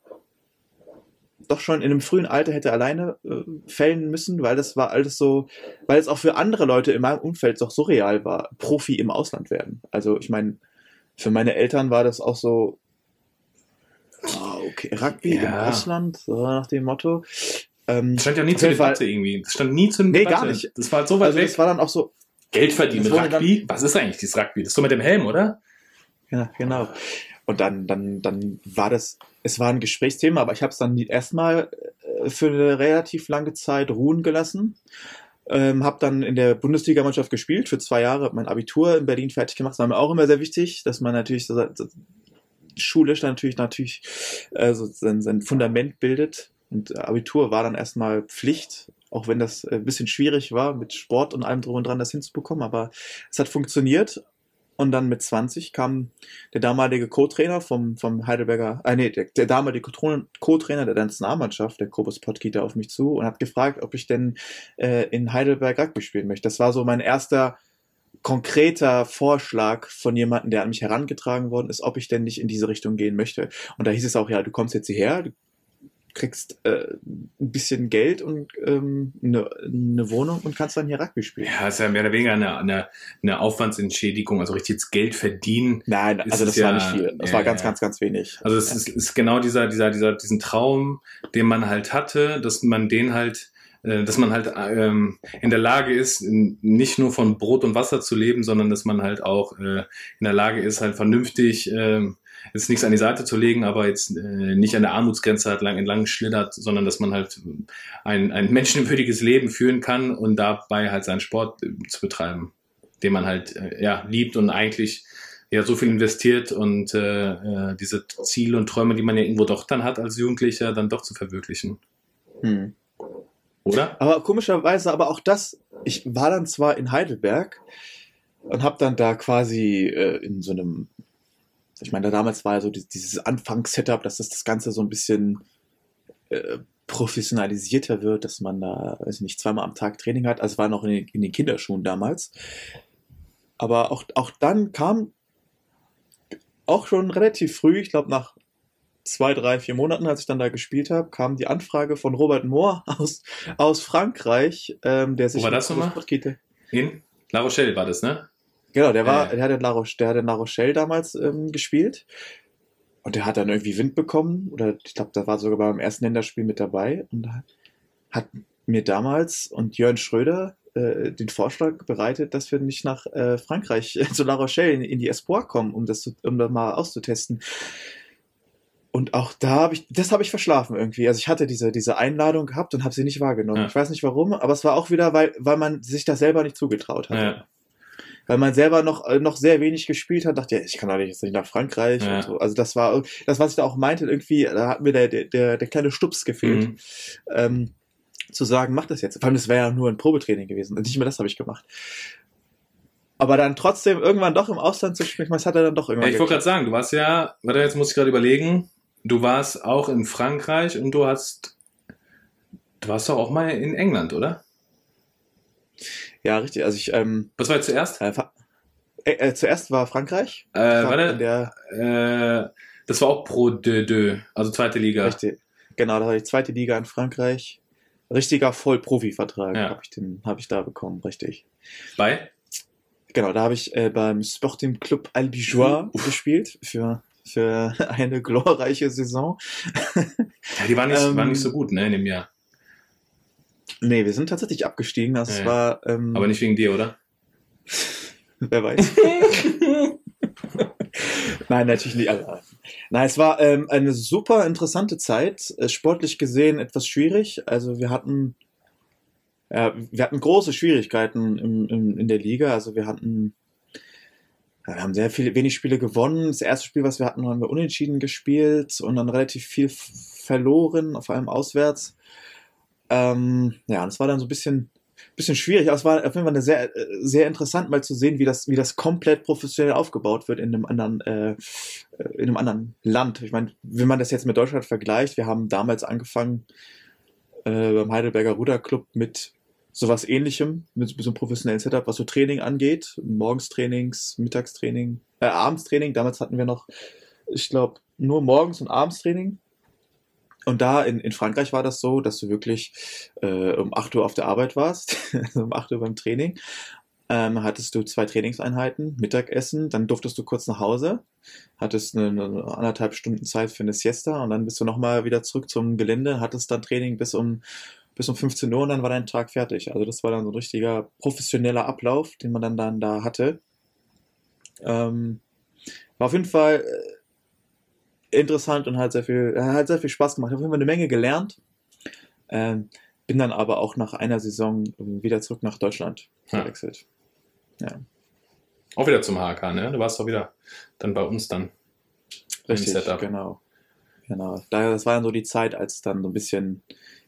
doch schon in einem frühen Alter hätte alleine äh, fällen müssen, weil das war alles so, weil es auch für andere Leute in meinem Umfeld doch surreal war, Profi im Ausland werden. Also ich meine, für meine Eltern war das auch so, ah, okay, Rugby im Ja. Ausland, so nach dem Motto. Ähm, Das stand ja nie zur jeden Fall- Debatte irgendwie. Das stand nie zur Nee, Debatte. gar nicht. Das war halt so weit also weg. das war dann auch so, Geld verdienen mit wurde dann- Rugby? Was ist eigentlich dieses Rugby? Das ist so mit dem Helm, oder? Ja, genau. Und dann, dann, dann war das, es war ein Gesprächsthema, aber ich habe es dann erstmal äh, für eine relativ lange Zeit ruhen gelassen. Ähm, habe dann in der Bundesligamannschaft gespielt für zwei Jahre, mein Abitur in Berlin fertig gemacht. Das war mir auch immer sehr wichtig, dass man natürlich so, so, schulisch dann natürlich natürlich äh, so sein, sein Fundament bildet. Und Abitur war dann erstmal Pflicht, auch wenn das äh, ein bisschen schwierig war, mit Sport und allem drum und dran das hinzubekommen. Aber es hat funktioniert. Und dann mit 20 kam der damalige Co-Trainer vom, vom Heidelberger, äh, nee, der, der damalige Co-Trainer der Nationalmannschaft, der Kobus Potgieter, auf mich zu und hat gefragt, ob ich denn äh, in Heidelberg Rugby spielen möchte. Das war so mein erster konkreter Vorschlag von jemandem, der an mich herangetragen worden ist, ob ich denn nicht in diese Richtung gehen möchte. Und da hieß es auch, ja, du kommst jetzt hierher, du kriegst äh, ein bisschen Geld und ähm, eine, eine Wohnung und kannst dann hier Rugby spielen. Ja, ist ja mehr oder weniger eine, eine, eine Aufwandsentschädigung, also richtig jetzt Geld verdienen. Nein, also das war ja- nicht viel. Das ja, war ganz, ja. ganz, ganz wenig. Also es ist, ist genau dieser, dieser, dieser, diesen Traum, den man halt hatte, dass man den halt, äh, dass man halt ähm, in der Lage ist, nicht nur von Brot und Wasser zu leben, sondern dass man halt auch äh, in der Lage ist, halt vernünftig ähm, jetzt nichts an die Seite zu legen, aber jetzt äh, nicht an der Armutsgrenze halt lang entlang schlittert, sondern dass man halt ein, ein *laughs* menschenwürdiges Leben führen kann und dabei halt seinen Sport äh, zu betreiben, den man halt äh, ja liebt und eigentlich ja so viel investiert und äh, äh, diese Ziele und Träume, die man ja irgendwo doch dann hat als Jugendlicher, dann doch zu verwirklichen, Hm. oder? Aber komischerweise, aber auch das, ich war dann zwar in Heidelberg und habe dann da quasi äh, in so einem, ich meine, da damals war ja so die- dieses Anfangssetup, dass das das Ganze so ein bisschen äh, professionalisierter wird, dass man da, weiß ich nicht, zweimal am Tag Training hat. Also war noch in den, in den Kinderschuhen damals. Aber auch, auch dann kam auch schon relativ früh, ich glaube nach zwei, drei, vier Monaten, als ich dann da gespielt habe, kam die Anfrage von Robert Moore *laughs* aus, aus Frankreich, ähm, der sich war mit das nochmal? La Rochelle war das, ne? Genau, der war, Äh. der hat in La, Roche, der hat in La Rochelle damals ähm, gespielt. Und der hat dann irgendwie Wind bekommen, oder ich glaube, da war sogar beim ersten Länderspiel mit dabei. Und da hat mir damals und Jörn Schröder äh, den Vorschlag bereitet, dass wir nicht nach äh, Frankreich zu La Rochelle in, in die Espoir kommen, um das, zu- um das mal auszutesten. Und auch da habe ich, das habe ich verschlafen irgendwie. Also ich hatte diese, diese Einladung gehabt und habe sie nicht wahrgenommen. Ja. Ich weiß nicht warum, aber es war auch wieder, weil, weil man sich das selber nicht zugetraut hat Ja. Weil man selber noch, äh, noch sehr wenig gespielt hat, dachte, ja, ich kann doch nicht jetzt nicht nach Frankreich Ja. und so. Also das war das, was ich da auch meinte, irgendwie, da hat mir der, der, der, kleine Stups gefehlt, Mhm. ähm, zu sagen, mach das jetzt. Vor allem, das wäre ja nur ein Probetraining gewesen. Und nicht mehr das habe ich gemacht. Aber dann trotzdem irgendwann doch im Ausland zu spielen, das hat er dann doch Ja, irgendwann ich wollte gerade sagen, du warst ja, warte, jetzt muss ich gerade überlegen, du warst auch in Frankreich und du hast, du warst doch auch mal in England, oder? Ja, richtig. Also ich, ähm, Was war jetzt zuerst? äh, äh, äh, zuerst war Frankreich. Äh, warte, der, äh, das war auch Pro de Deux, also zweite Liga. richtig, genau, da war die zweite Liga in Frankreich. Richtiger Vollprofi-Vertrag Ja. habe ich, den- hab ich da bekommen, richtig. Bei? genau, da habe ich äh, beim Sporting Club Albigeois gespielt für, für *laughs* eine glorreiche Saison. Ja, die waren nicht, Ähm, waren nicht so gut, ne, in dem Jahr. Nee, wir sind tatsächlich abgestiegen. Das Ja, war, ähm, Aber nicht wegen dir, oder? *laughs* wer weiß. *laughs* Nein, natürlich nicht. Also, nein, es war ähm, eine super interessante Zeit. Äh, sportlich gesehen etwas schwierig. Also wir hatten, ja, wir hatten große Schwierigkeiten im, im, in der Liga. Also wir hatten, ja, wir haben sehr viele, wenig Spiele gewonnen. Das erste Spiel, was wir hatten, haben wir unentschieden gespielt und dann relativ viel verloren, vor allem auswärts. Ähm, ja, es war dann so ein bisschen, bisschen schwierig, aber es war auf jeden Fall eine sehr, äh, sehr interessant, mal zu sehen, wie das, wie das komplett professionell aufgebaut wird in einem anderen, äh, in einem anderen Land. Ich meine, wenn man das jetzt mit Deutschland vergleicht, wir haben damals angefangen äh, beim Heidelberger Ruderclub mit sowas ähnlichem, mit, mit so einem professionellen Setup, was so Training angeht. Morgenstrainings, Mittagstraining, äh, Abendstraining. Damals hatten wir noch, ich glaube, nur morgens und Abendstraining. Und da in, in Frankreich war das so, dass du wirklich äh, um 8 Uhr auf der Arbeit warst, *laughs* um 8 Uhr beim Training. Ähm, hattest du zwei Trainingseinheiten, Mittagessen, dann durftest du kurz nach Hause, hattest eine, eine anderthalb Stunden Zeit für eine Siesta und dann bist du nochmal wieder zurück zum Gelände, hattest dann Training bis um, bis um 15 Uhr und dann war dein Tag fertig. Also das war dann so ein richtiger professioneller Ablauf, den man dann, dann da hatte. Ähm, war auf jeden Fall äh, interessant und hat sehr viel, hat sehr viel Spaß gemacht. Ich habe Fall eine Menge gelernt. Ähm, bin dann aber auch nach einer Saison wieder zurück nach Deutschland Ja. gewechselt. Ja, Auch wieder zum HK, ne? Du warst doch wieder dann bei uns dann. richtig, Setup. genau. Genau. Daher, das war dann so die Zeit, als es dann so ein bisschen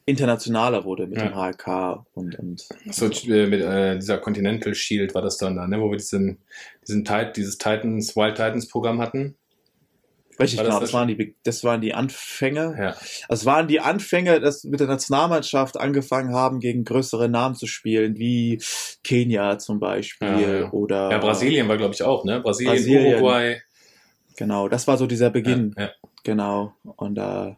internationaler wurde mit Ja. dem HLK und, und So äh, mit äh, dieser Continental Shield war das dann da, ne? Wo wir diesen, diesen Tit dieses Titans, Wild Titans Programm hatten. Richtig genau, das das waren die, das waren die Anfänge. Ja. Das waren die Anfänge, dass mit der Nationalmannschaft angefangen haben, gegen größere Namen zu spielen, wie Kenia zum Beispiel Ja, ja. oder Ja, Brasilien war, glaube ich, auch, ne? Brasilien, Brasilien. Uruguay. Genau, das war so dieser Beginn. Ja. Genau. Und da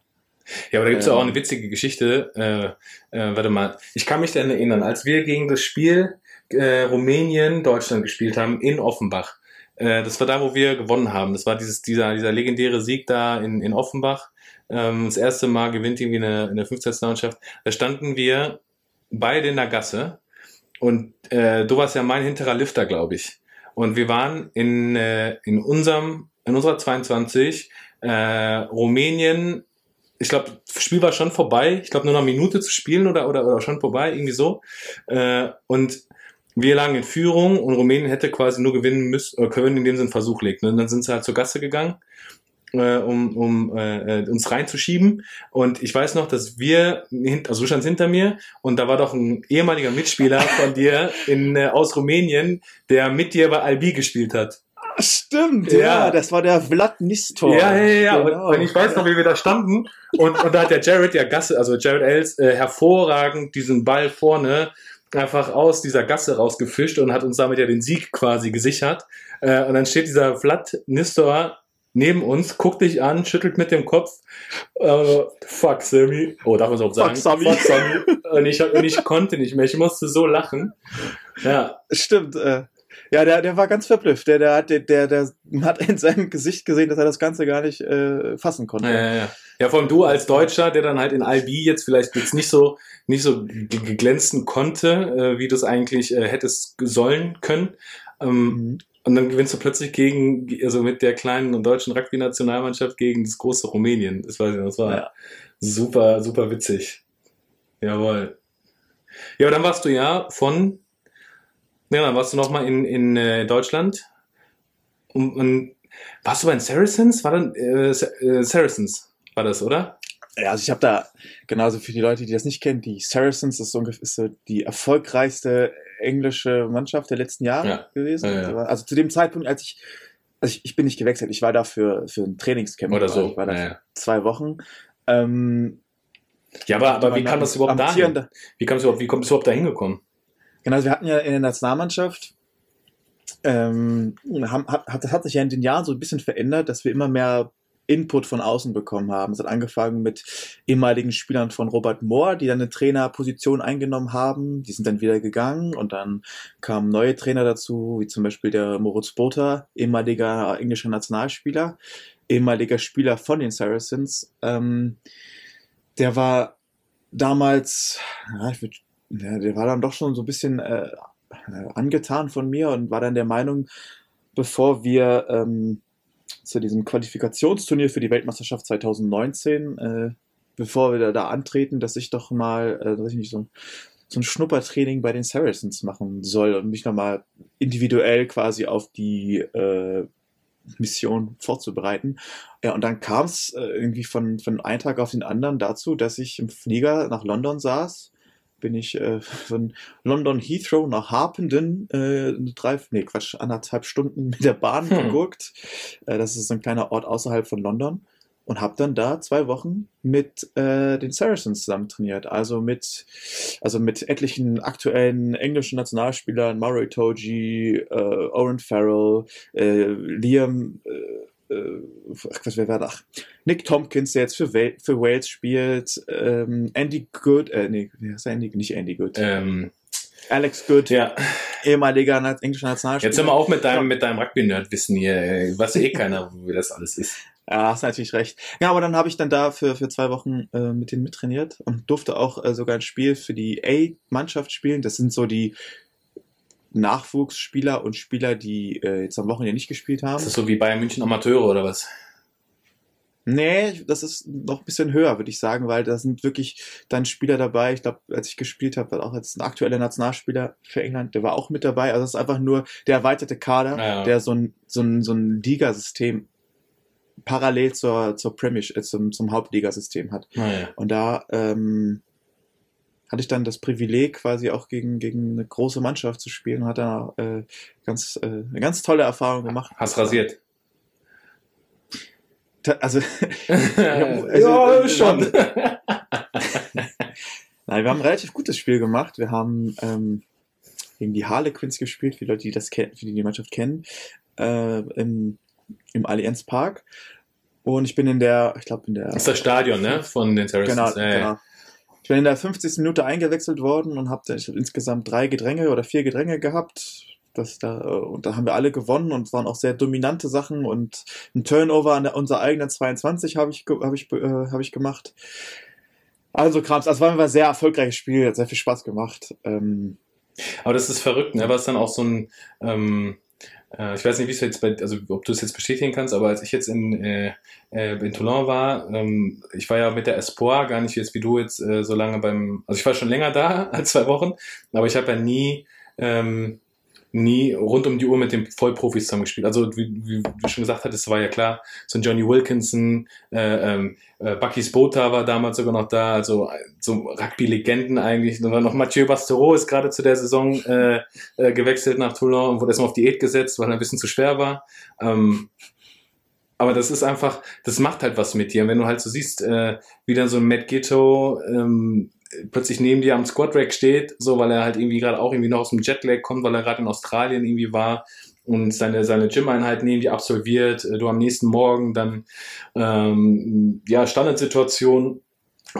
Ja, aber da gibt's ja auch Ähm. eine witzige Geschichte. Äh, äh, warte mal, ich kann mich daran erinnern, als wir gegen das Spiel äh, Rumänien Deutschland gespielt haben in Offenbach. Äh, das war da, wo wir gewonnen haben. Das war dieses dieser dieser legendäre Sieg da in, in Offenbach. Ähm, das erste Mal gewinnt irgendwie eine, eine 15. Mannschaft. Da standen wir beide in der Gasse und äh, du warst ja mein hinterer Lifter, glaube ich. Und wir waren in äh, in unserem in unserer 22 äh, Rumänien ich glaube, das Spiel war schon vorbei. Ich glaube, nur noch eine Minute zu spielen oder, oder, oder schon vorbei, irgendwie so. Äh, und wir lagen in Führung und Rumänien hätte quasi nur gewinnen müssen, äh, können, indem sie einen Versuch legt. Und dann sind sie halt zur Gasse gegangen, äh, um, um äh, uns reinzuschieben. Und ich weiß noch, dass wir, also du standst hinter mir und da war doch ein ehemaliger Mitspieler von dir in, äh, aus Rumänien, der mit dir bei Albi gespielt hat. Stimmt, Ja. ja, das war der Vlad Nistor. Ja, ja, ja. ja. Genau. Und, ich weiß noch, wie wir da standen. Und, und da hat der Jared, der Gasse, also Jared Els, äh, hervorragend diesen Ball vorne einfach aus dieser Gasse rausgefischt und hat uns damit ja den Sieg quasi gesichert. Äh, und dann steht dieser Vlad Nistor neben uns, guckt dich an, schüttelt mit dem Kopf. Äh, fuck, Sammy. Oh, darf man es auch sagen? Sammy. Fuck, Sammy. Und ich, und ich konnte nicht mehr. Ich musste so lachen. Ja, Stimmt, äh, ja, der, der war ganz verblüfft. Der, der, hat, der, der, der hat in seinem Gesicht gesehen, dass er das Ganze gar nicht äh, fassen konnte. Ja, ja, ja. ja, vor allem du als Deutscher, der dann halt in Albi jetzt vielleicht jetzt nicht so nicht so glänzen konnte, äh, wie du es eigentlich äh, hättest sollen können. Ähm, Mhm. und dann gewinnst du plötzlich gegen, also mit der kleinen deutschen Rugby-Nationalmannschaft gegen das große Rumänien. Das weiß ich das war Ja. super, super witzig. Jawohl. Ja, aber dann warst du ja von, ja, dann warst du nochmal in, in äh, Deutschland. Und, und warst du bei den Saracens? War dann äh, äh, Saracens war das, oder? Ja, also ich habe da, genauso für die Leute, die das nicht kennen, die Saracens ist so, ist so die erfolgreichste englische Mannschaft der letzten Jahre Ja. gewesen. Ja, ja. Also zu dem Zeitpunkt, als ich, also ich, ich bin nicht gewechselt, ich war da für, für ein Trainingscamp. Oder so. Ich war da für zwei Wochen. Ähm, Ja, aber, aber wie kam das überhaupt amtierender- Wie wie kommt es überhaupt da hingekommen? Genau, also wir hatten ja in der Nationalmannschaft, ähm, haben, hat, das hat sich ja in den Jahren so ein bisschen verändert, dass wir immer mehr Input von außen bekommen haben. Es hat angefangen mit ehemaligen Spielern von Robert Moore, die dann eine Trainerposition eingenommen haben. Die sind dann wieder gegangen und dann kamen neue Trainer dazu, wie zum Beispiel der Moritz Botha, ehemaliger englischer Nationalspieler, ehemaliger Spieler von den Saracens. Ähm, der war damals, ja, ich würde ja, der war dann doch schon so ein bisschen äh, angetan von mir und war dann der Meinung, bevor wir ähm, zu diesem Qualifikationsturnier für die Weltmeisterschaft 2019, äh, bevor wir da, antreten, dass ich doch mal, äh, weiß ich nicht, so ein, so ein Schnuppertraining bei den Saracens machen soll und mich nochmal individuell quasi auf die äh, Mission vorzubereiten. Ja, und dann kam es äh, irgendwie von, von einem Tag auf den anderen dazu, dass ich im Flieger nach London saß bin ich äh, von London Heathrow nach Harpenden äh, drei, nee, Quatsch, anderthalb Stunden mit der Bahn hm. geguckt. Äh, das ist ein kleiner Ort außerhalb von London und habe dann da zwei Wochen mit äh, den Saracens zusammen trainiert. Also mit, also mit etlichen aktuellen englischen Nationalspielern, Murray Toji, äh, Owen Farrell, äh, Liam äh, äh, was wer war da? Nick Tompkins, der jetzt für, Wel für Wales spielt, ähm, Andy Good, äh, nee, heißt Andy? Nicht Andy Good. Ähm, Alex Good, ja. ehemaliger englischer Nationalspieler. Jetzt hör mal auf mit deinem, mit deinem Rugby-Nerd-Wissen hier. Weiß eh keiner, wie das alles ist. Ja, hast natürlich recht. Ja, aber dann habe ich dann da für, für zwei Wochen äh, mit denen mittrainiert und durfte auch äh, sogar ein Spiel für die A-Mannschaft spielen. Das sind so die Nachwuchsspieler und Spieler, die äh, jetzt am Wochenende nicht gespielt haben. Ist das so wie Bayern München Amateure oder was? Nee, das ist noch ein bisschen höher, würde ich sagen, weil da sind wirklich dann Spieler dabei. Ich glaube, als ich gespielt habe, war auch jetzt ein aktueller Nationalspieler für England, der war auch mit dabei. Also es ist einfach nur der erweiterte Kader, ja. der so ein, so ein, so ein Ligasystem parallel zur, zur Premiership, äh, zum, zum Hauptligasystem hat. Ja. Und da ähm, hatte ich dann das Privileg, quasi auch gegen, gegen eine große Mannschaft zu spielen und hat dann äh, ganz, äh, eine ganz tolle Erfahrung gemacht. Hast rasiert? Also, *laughs* *laughs* also ja, schon. *laughs* Nein, wir haben ein relativ gutes Spiel gemacht. Wir haben ähm, gegen die Harlequins gespielt, für Leute, die das kennen, für die die Mannschaft kennen, äh, im, im Allianz Park. Und ich bin in der, ich glaube in der. Das ist das Stadion, ne? Von den Saracens. Genau, ja, genau. Ich bin in der 50. Minute eingewechselt worden und habe hab insgesamt drei Gedränge oder vier Gedränge gehabt. Das da, und da haben wir alle gewonnen und es waren auch sehr dominante Sachen und ein Turnover an der, unserer eigenen 22 habe ich, hab ich, äh, hab ich gemacht. Also Krams, das war ein sehr erfolgreiches Spiel, hat sehr viel Spaß gemacht. Ähm, Aber das ist verrückt, ne? Was dann auch so ein, ähm, äh, ich weiß nicht, wie es jetzt bei, also ob du es jetzt bestätigen kannst, aber als ich jetzt in, äh, äh, in Toulon war, ähm, ich war ja mit der Espoir gar nicht jetzt wie du jetzt äh, so lange beim, also ich war schon länger da *laughs* als zwei Wochen, aber ich habe ja nie ähm, nie rund um die Uhr mit den Vollprofis zusammengespielt. Also wie, du schon gesagt hattest, war ja klar, so ein Johnny Wilkinson, äh, ähm, äh, Bucky Spota war damals sogar noch da, also so Rugby-Legenden eigentlich. Und dann noch Mathieu Bastereau ist gerade zu der Saison äh, äh, gewechselt nach Toulon und wurde erstmal auf Diät gesetzt, weil er ein bisschen zu schwer war. Ähm, aber das ist einfach, das macht halt was mit dir. Und wenn du halt so siehst, äh, wie dann so ein Matt Ghetto ähm, plötzlich neben dir am Squad-Rack steht, so weil er halt irgendwie gerade auch irgendwie noch aus dem Jetlag kommt, weil er gerade in Australien irgendwie war und seine, seine Gym-Einheit neben dir absolviert, äh, du am nächsten Morgen dann ähm, ja Standardsituation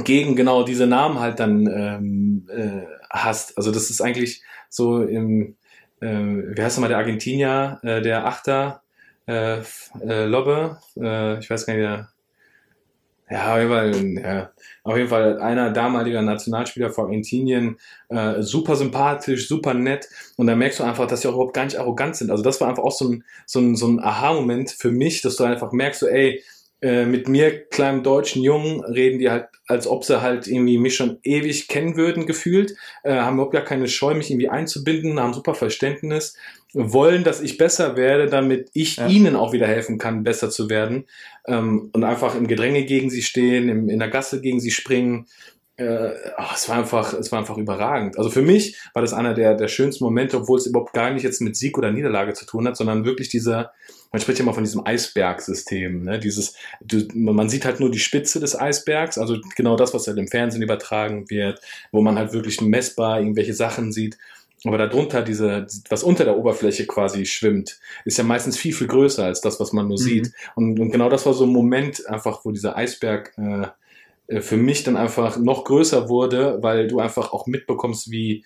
gegen genau diese Namen halt dann ähm, äh, hast. Also das ist eigentlich so im, äh, wie heißt nochmal der Argentinier, äh, der Achter, äh, äh, Lobbe, äh, ich weiß gar nicht, der ja, auf jeden Fall, ja, auf jeden Fall einer damaliger Nationalspieler von Argentinien, äh, super sympathisch, super nett. Und da merkst du einfach, dass sie auch überhaupt gar nicht arrogant sind. Also das war einfach auch so ein, so ein, so ein Aha-Moment für mich, dass du einfach merkst, so, ey, äh, mit mir, kleinem deutschen Jungen, reden die halt, als ob sie halt irgendwie mich schon ewig kennen würden, gefühlt, äh, haben überhaupt gar keine Scheu, mich irgendwie einzubinden, haben super Verständnis, wollen, dass ich besser werde, damit ich ja. ihnen auch wieder helfen kann, besser zu werden ähm, und einfach im Gedränge gegen sie stehen, im, in der Gasse gegen sie springen, äh, oh, es war einfach, es war einfach überragend. Also für mich war das einer der, der schönsten Momente, obwohl es überhaupt gar nicht jetzt mit Sieg oder Niederlage zu tun hat, sondern wirklich dieser, man spricht ja immer von diesem Eisbergsystem, ne? Dieses, du, man sieht halt nur die Spitze des Eisbergs, also genau das, was halt im Fernsehen übertragen wird, wo man halt wirklich messbar irgendwelche Sachen sieht. Aber darunter diese, was unter der Oberfläche quasi schwimmt, ist ja meistens viel, viel größer als das, was man nur Mhm. sieht. Und, und genau das war so ein Moment einfach, wo dieser Eisberg äh, äh, für mich dann einfach noch größer wurde, weil du einfach auch mitbekommst, wie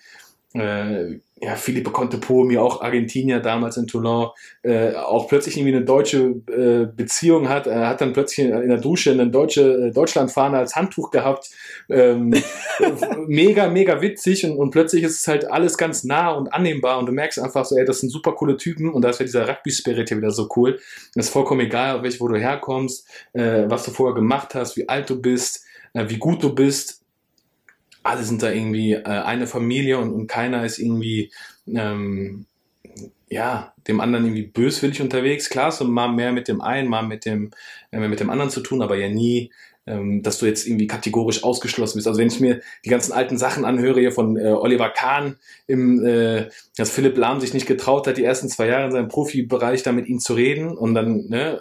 äh, ja, Philippe Contepo, mir auch Argentinier damals in Toulon, äh, auch plötzlich irgendwie eine deutsche äh, Beziehung hat. Er hat dann plötzlich in der Dusche eine deutsche äh, Deutschlandfahne als Handtuch gehabt. Ähm, *laughs* mega, mega witzig und, und plötzlich ist es halt alles ganz nah und annehmbar und du merkst einfach so, ey, das sind super coole Typen und da ist ja dieser Rugby-Spirit hier wieder so cool. Das ist vollkommen egal, welch, wo du herkommst, äh, was du vorher gemacht hast, wie alt du bist, äh, wie gut du bist alle sind da irgendwie äh, eine Familie und, und keiner ist irgendwie ähm, ja dem anderen irgendwie böswillig unterwegs. Klar, so mal mehr mit dem einen, mal mit dem äh, mit dem anderen zu tun, aber ja nie, ähm, dass du jetzt irgendwie kategorisch ausgeschlossen bist. Also wenn ich mir die ganzen alten Sachen anhöre hier von äh, Oliver Kahn, im, äh, dass Philipp Lahm sich nicht getraut hat, die ersten zwei Jahre in seinem Profibereich da mit ihm zu reden und dann ne,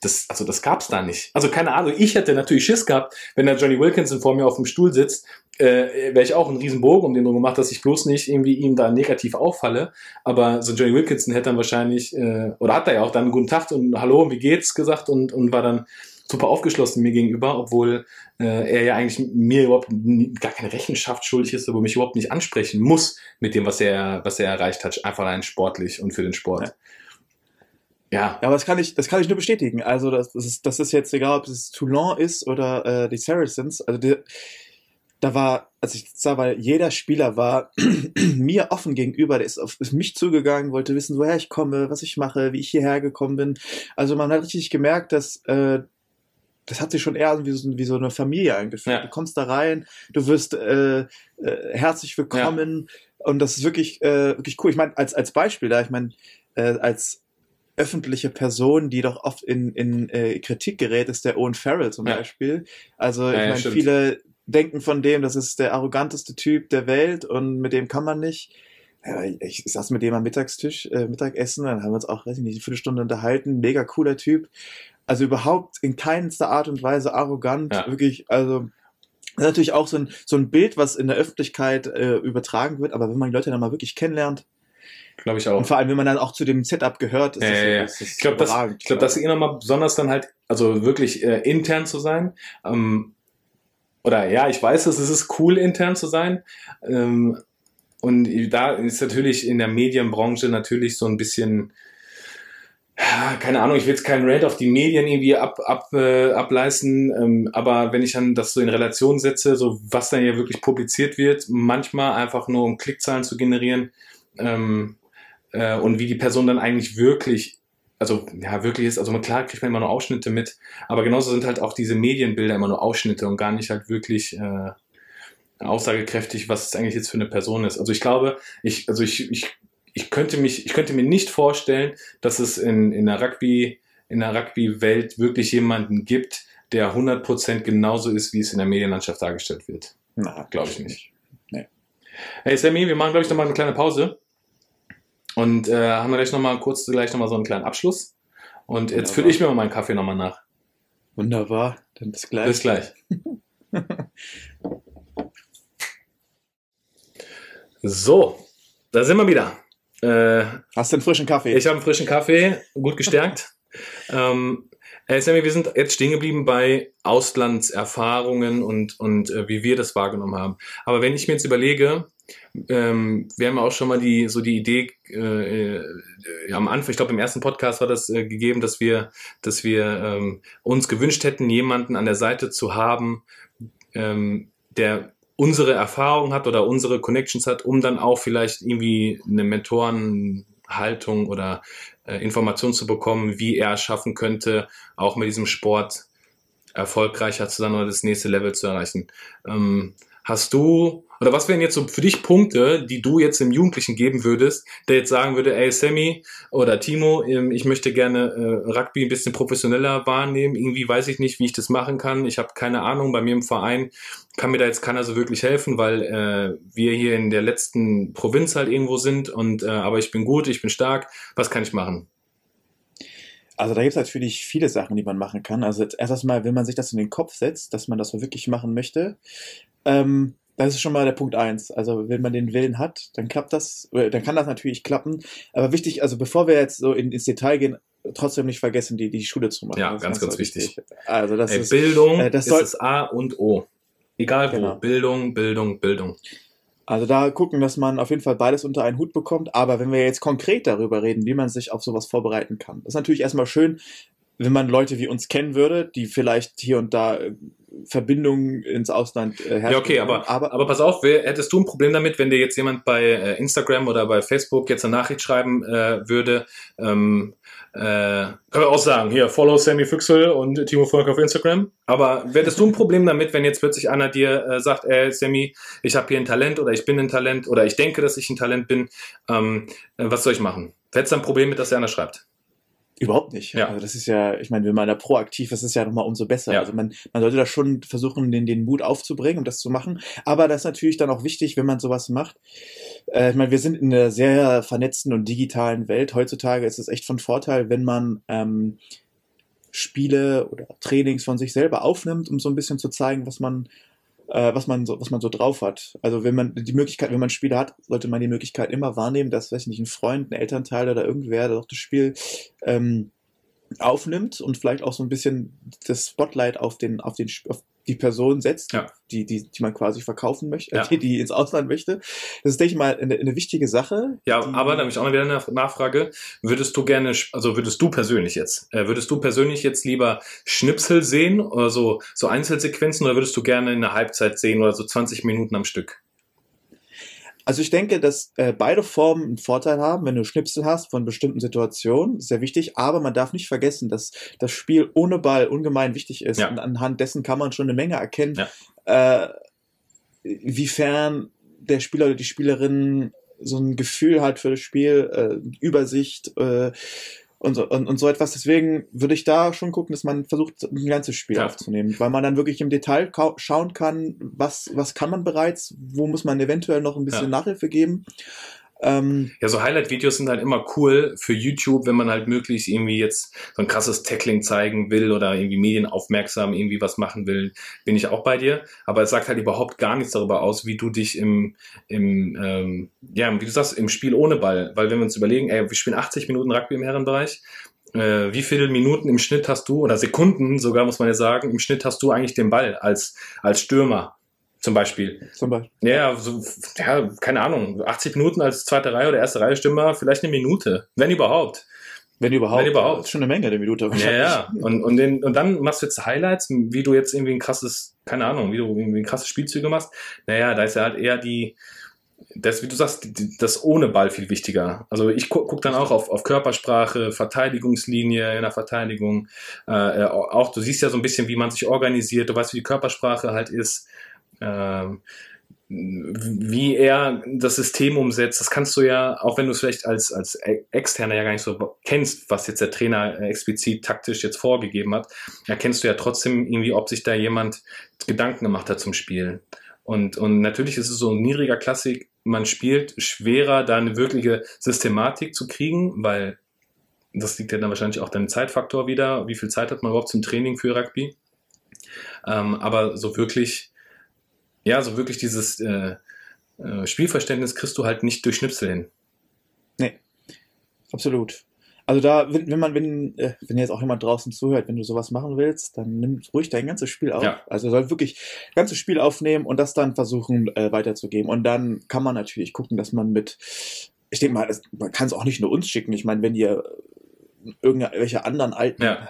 das, also das gab's da nicht. Also keine Ahnung, ich hätte natürlich Schiss gehabt, wenn da Johnny Wilkinson vor mir auf dem Stuhl sitzt, äh, wäre ich auch einen riesen Bogen um den drum gemacht, dass ich bloß nicht irgendwie ihm da negativ auffalle. Aber so Johnny Wilkinson hätte dann wahrscheinlich, äh, oder hat er ja auch dann guten Tag und Hallo, wie geht's gesagt und, und war dann super aufgeschlossen mir gegenüber, obwohl äh, er ja eigentlich mir überhaupt gar keine Rechenschaft schuldig ist, aber mich überhaupt nicht ansprechen muss mit dem, was er, was er erreicht hat, einfach allein sportlich und für den Sport. Ja. Ja, aber das kann ich, das kann ich nur bestätigen. Also das, das ist, das ist jetzt egal, ob es Toulon ist oder äh, die Saracens. Also die, da war, als ich sah, weil jeder Spieler war *clears throat* mir offen gegenüber, der ist auf mich zugegangen, wollte wissen, woher ich komme, was ich mache, wie ich hierher gekommen bin. Also man hat richtig gemerkt, dass äh, das hat sich schon eher wie so, wie so eine Familie eingeführt. Ja. Du kommst da rein, du wirst äh, äh, herzlich willkommen und das ist wirklich, äh, wirklich cool. Ich meine, als, als Beispiel da, ich meine, äh, als öffentliche Person, die doch oft in, in äh, Kritik gerät, ist der Owen Farrell zum Ja. Beispiel. Also ich Ja, ja, meine, viele denken von dem, das ist der arroganteste Typ der Welt und mit dem kann man nicht. Ja, ich saß mit dem am Mittagstisch, äh, Mittagessen, dann haben wir uns auch, weiß ich nicht, eine Viertelstunde unterhalten. Mega cooler Typ. Also überhaupt in keinster Art und Weise arrogant. Ja. Wirklich, also das ist natürlich auch so ein, so ein Bild, was in der Öffentlichkeit äh, übertragen wird, aber wenn man die Leute dann mal wirklich kennenlernt, Glaube ich auch. und vor allem, wenn man dann auch zu dem Setup gehört, ist Ja, das, ja, ja. ist das Ich glaube, das, ich glaub, das ist eh nochmal besonders dann halt, also wirklich äh, intern zu sein. Ähm, oder ja, ich weiß, es ist cool, intern zu sein. Ähm, und da ist natürlich in der Medienbranche natürlich so ein bisschen, ja, keine Ahnung, ich will jetzt keinen Rant auf die Medien irgendwie ab, ab, äh, ableisten, ähm, aber wenn ich dann das so in Relation setze, so was dann ja wirklich publiziert wird, manchmal einfach nur um Klickzahlen zu generieren, ähm, äh, und wie die Person dann eigentlich wirklich, also ja, wirklich ist, also man- klar kriegt man immer nur Ausschnitte mit, aber genauso sind halt auch diese Medienbilder immer nur Ausschnitte und gar nicht halt wirklich äh, aussagekräftig, was es eigentlich jetzt für eine Person ist. Also ich glaube, ich, also ich, ich, ich könnte mich, ich könnte mir nicht vorstellen, dass es in, in der Rugby, in der Rugby-Welt wirklich jemanden gibt, der 100% genauso ist, wie es in der Medienlandschaft dargestellt wird. Na, Glaube ich nicht. Nee. Hey Sammy, wir machen, glaube ich, nochmal eine kleine Pause. Und äh, haben wir gleich nochmal kurz gleich nochmal so einen kleinen Abschluss. Und jetzt fülle ich mir mal meinen Kaffee nochmal nach. Wunderbar, dann bis gleich. Bis gleich. *laughs* so, da sind wir wieder. Äh, Hast du einen frischen Kaffee? ich habe einen frischen Kaffee, gut gestärkt. *laughs* ähm, hey Sammy, wir sind jetzt stehen geblieben bei Auslandserfahrungen und, und äh, wie wir das wahrgenommen haben. Aber wenn ich mir jetzt überlege, ähm, wir haben auch schon mal die so die Idee äh, äh, am Anfang, ich glaube im ersten Podcast war das äh, gegeben, dass wir, dass wir ähm, uns gewünscht hätten, jemanden an der Seite zu haben, ähm, der unsere Erfahrung hat oder unsere Connections hat, um dann auch vielleicht irgendwie eine Mentorenhaltung oder äh, Information zu bekommen, wie er es schaffen könnte, auch mit diesem Sport erfolgreicher zu sein oder das nächste Level zu erreichen. Ähm, hast du, oder was wären jetzt so für dich Punkte, die du jetzt dem Jugendlichen geben würdest, der jetzt sagen würde, ey Sammy oder Timo, ähm, ich möchte gerne äh, Rugby ein bisschen professioneller wahrnehmen, irgendwie weiß ich nicht, wie ich das machen kann, ich habe keine Ahnung, bei mir im Verein kann mir da jetzt keiner so wirklich helfen, weil äh, wir hier in der letzten Provinz halt irgendwo sind. Und äh, aber ich bin gut, ich bin stark, was kann ich machen? Also da gibt es natürlich viele Sachen, die man machen kann. Also erst mal, wenn man sich das in den Kopf setzt, dass man das wirklich machen möchte, ähm, das ist schon mal der Punkt eins. Also wenn man den Willen hat, dann klappt das, äh, dann kann das natürlich klappen. Aber wichtig, also bevor wir jetzt so in, ins Detail gehen, trotzdem nicht vergessen, die, die Schule zu machen. Ja, ist ganz, ganz wichtig. Also das Ey, ist, Bildung äh, das ist das A und O. Egal wo. Genau. Bildung, Bildung, Bildung. also da gucken, dass man auf jeden Fall beides unter einen Hut bekommt. Aber wenn wir jetzt konkret darüber reden, wie man sich auf sowas vorbereiten kann, ist natürlich erstmal schön, wenn man Leute wie uns kennen würde, die vielleicht hier und da äh, Verbindungen ins Ausland äh, herstellen. Ja, okay, aber, aber, pass auf, wer, hättest du ein Problem damit, wenn dir jetzt jemand bei äh, Instagram oder bei Facebook jetzt eine Nachricht schreiben äh, würde? Ähm, äh, können wir auch sagen, hier, follow Sammy Füchsel und Timo Volk auf Instagram. Aber hättest du ein Problem damit, wenn jetzt plötzlich einer dir äh, sagt, ey, Sammy, ich habe hier ein Talent oder ich bin ein Talent oder ich denke, dass ich ein Talent bin, ähm, äh, was soll ich machen? Hättest du ein Problem mit, dass der einer schreibt? Überhaupt nicht. Ja. Also das ist ja, ich meine, wenn man da proaktiv ist, ist es ja nochmal umso besser. Ja. Also man, man sollte da schon versuchen, den, den Mut aufzubringen, um das zu machen. Aber das ist natürlich dann auch wichtig, wenn man sowas macht. Äh, ich meine, wir sind in einer sehr vernetzten und digitalen Welt. Heutzutage ist es echt von Vorteil, wenn man ähm, Spiele oder Trainings von sich selber aufnimmt, um so ein bisschen zu zeigen, was man äh, was man so was man so drauf hat. Also wenn man die Möglichkeit, wenn man Spiele hat, sollte man die Möglichkeit immer wahrnehmen, dass weiß ich nicht ein Freund, ein Elternteil oder irgendwer, auch das Spiel ähm, aufnimmt und vielleicht auch so ein bisschen das Spotlight auf den auf den auf die Person setzt, Ja. die, die, die man quasi verkaufen möchte, Ja. *laughs* die, die ins Ausland möchte. Das ist, denke ich mal, eine, eine wichtige Sache. Ja, aber da habe ich auch noch wieder eine Nachfrage. Würdest du gerne, also würdest du persönlich jetzt, äh, würdest du persönlich jetzt lieber Schnipsel sehen oder so, so Einzelsequenzen oder würdest du gerne eine Halbzeit sehen oder so 20 Minuten am Stück? Also ich denke, dass äh, beide Formen einen Vorteil haben, wenn du Schnipsel hast von bestimmten Situationen, sehr wichtig, aber man darf nicht vergessen, dass das Spiel ohne Ball ungemein wichtig ist Ja. und anhand dessen kann man schon eine Menge erkennen, Ja. äh, wiefern der Spieler oder die Spielerin so ein Gefühl hat für das Spiel, äh, Übersicht äh, und, so, und, und so etwas. Deswegen würde ich da schon gucken, dass man versucht, ein ganzes Spiel Ja. aufzunehmen, weil man dann wirklich im Detail schauen kann, was, was kann man bereits, wo muss man eventuell noch ein bisschen Ja. Nachhilfe geben. Ähm, Ja, so Highlight-Videos sind halt immer cool für YouTube, wenn man halt möglichst irgendwie jetzt so ein krasses Tackling zeigen will oder irgendwie medienaufmerksam irgendwie was machen will, bin ich auch bei dir. Aber es sagt halt überhaupt gar nichts darüber aus, wie du dich im, im ähm, ja, wie du sagst, im Spiel ohne Ball. Weil wenn wir uns überlegen, ey, wir spielen 80 Minuten Rugby im Herrenbereich, äh, wie viele Minuten im Schnitt hast du, oder Sekunden sogar, muss man ja sagen, im Schnitt hast du eigentlich den Ball als, als Stürmer zum Beispiel? zum Beispiel. Ja, so, ja, keine Ahnung, 80 Minuten als zweite Reihe oder erste Reihe Stürmer, vielleicht eine Minute, wenn überhaupt. Wenn überhaupt. Wenn überhaupt. Das ist schon eine Menge der Minute Ja, ja. Und, und, den, und dann machst du jetzt Highlights, wie du jetzt irgendwie ein krasses, keine Ahnung, wie du irgendwie krasse Spielzüge machst. Naja, da ist ja halt eher die, das, wie du sagst, das ohne Ball viel wichtiger. Also ich guck, guck dann auch auf, auf Körpersprache, Verteidigungslinie in der Verteidigung. Äh, äh, auch, du siehst ja so ein bisschen, wie man sich organisiert, du weißt, wie die Körpersprache halt ist. Ähm, wie er das System umsetzt, das kannst du ja, auch wenn du es vielleicht als, als Externer ja gar nicht so kennst, was jetzt der Trainer äh, explizit taktisch jetzt vorgegeben hat, erkennst du ja trotzdem irgendwie, ob sich da jemand Gedanken gemacht hat zum Spiel. Und, und natürlich ist es so ein niedriger Klassik, man spielt schwerer, da eine wirkliche Systematik zu kriegen, weil das liegt ja dann wahrscheinlich auch deinem Zeitfaktor wieder. Wie viel Zeit hat man überhaupt zum Training für Rugby? Ähm, aber so wirklich, ja, so wirklich dieses äh, äh, Spielverständnis kriegst du halt nicht durch Schnipsel hin. Absolut. Also da, wenn, wenn man, wenn, äh, wenn jetzt auch jemand draußen zuhört, wenn du sowas machen willst, dann nimm ruhig dein ganzes Spiel auf. Ja. Also soll wirklich das ganze Spiel aufnehmen und das dann versuchen äh, weiterzugeben. Und dann kann man natürlich gucken, dass man mit, ich denke mal, das, man kann es auch nicht nur uns schicken. Ich meine, wenn ihr irgendwelche anderen alten Ja.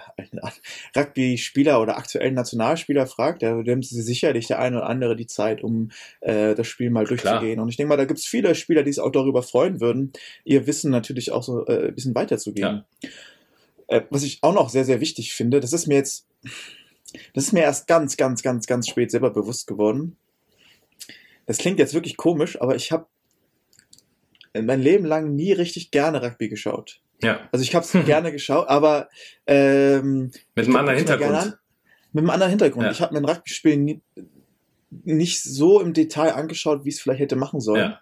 Rugby-Spieler oder aktuellen Nationalspieler fragt, da haben sie sicherlich der eine oder andere die Zeit, um äh, das Spiel mal durchzugehen. Und ich denke mal, da gibt es viele Spieler, die sich auch darüber freuen würden, ihr Wissen natürlich auch so äh, ein bisschen weiterzugeben. Äh, was ich auch noch sehr, sehr wichtig finde, das ist mir jetzt, das ist mir erst ganz, ganz, ganz, ganz spät selber bewusst geworden. Das klingt jetzt wirklich komisch, aber ich habe mein Leben lang nie richtig gerne Rugby geschaut. Ja, Also ich habe es gerne geschaut, aber ähm, mit einem anderen Hintergrund. an. Mit einem anderen Hintergrund. Ja. Ich habe mir ein Rugby-Spiel nie, nicht so im Detail angeschaut, wie ich es vielleicht hätte machen sollen. Ja.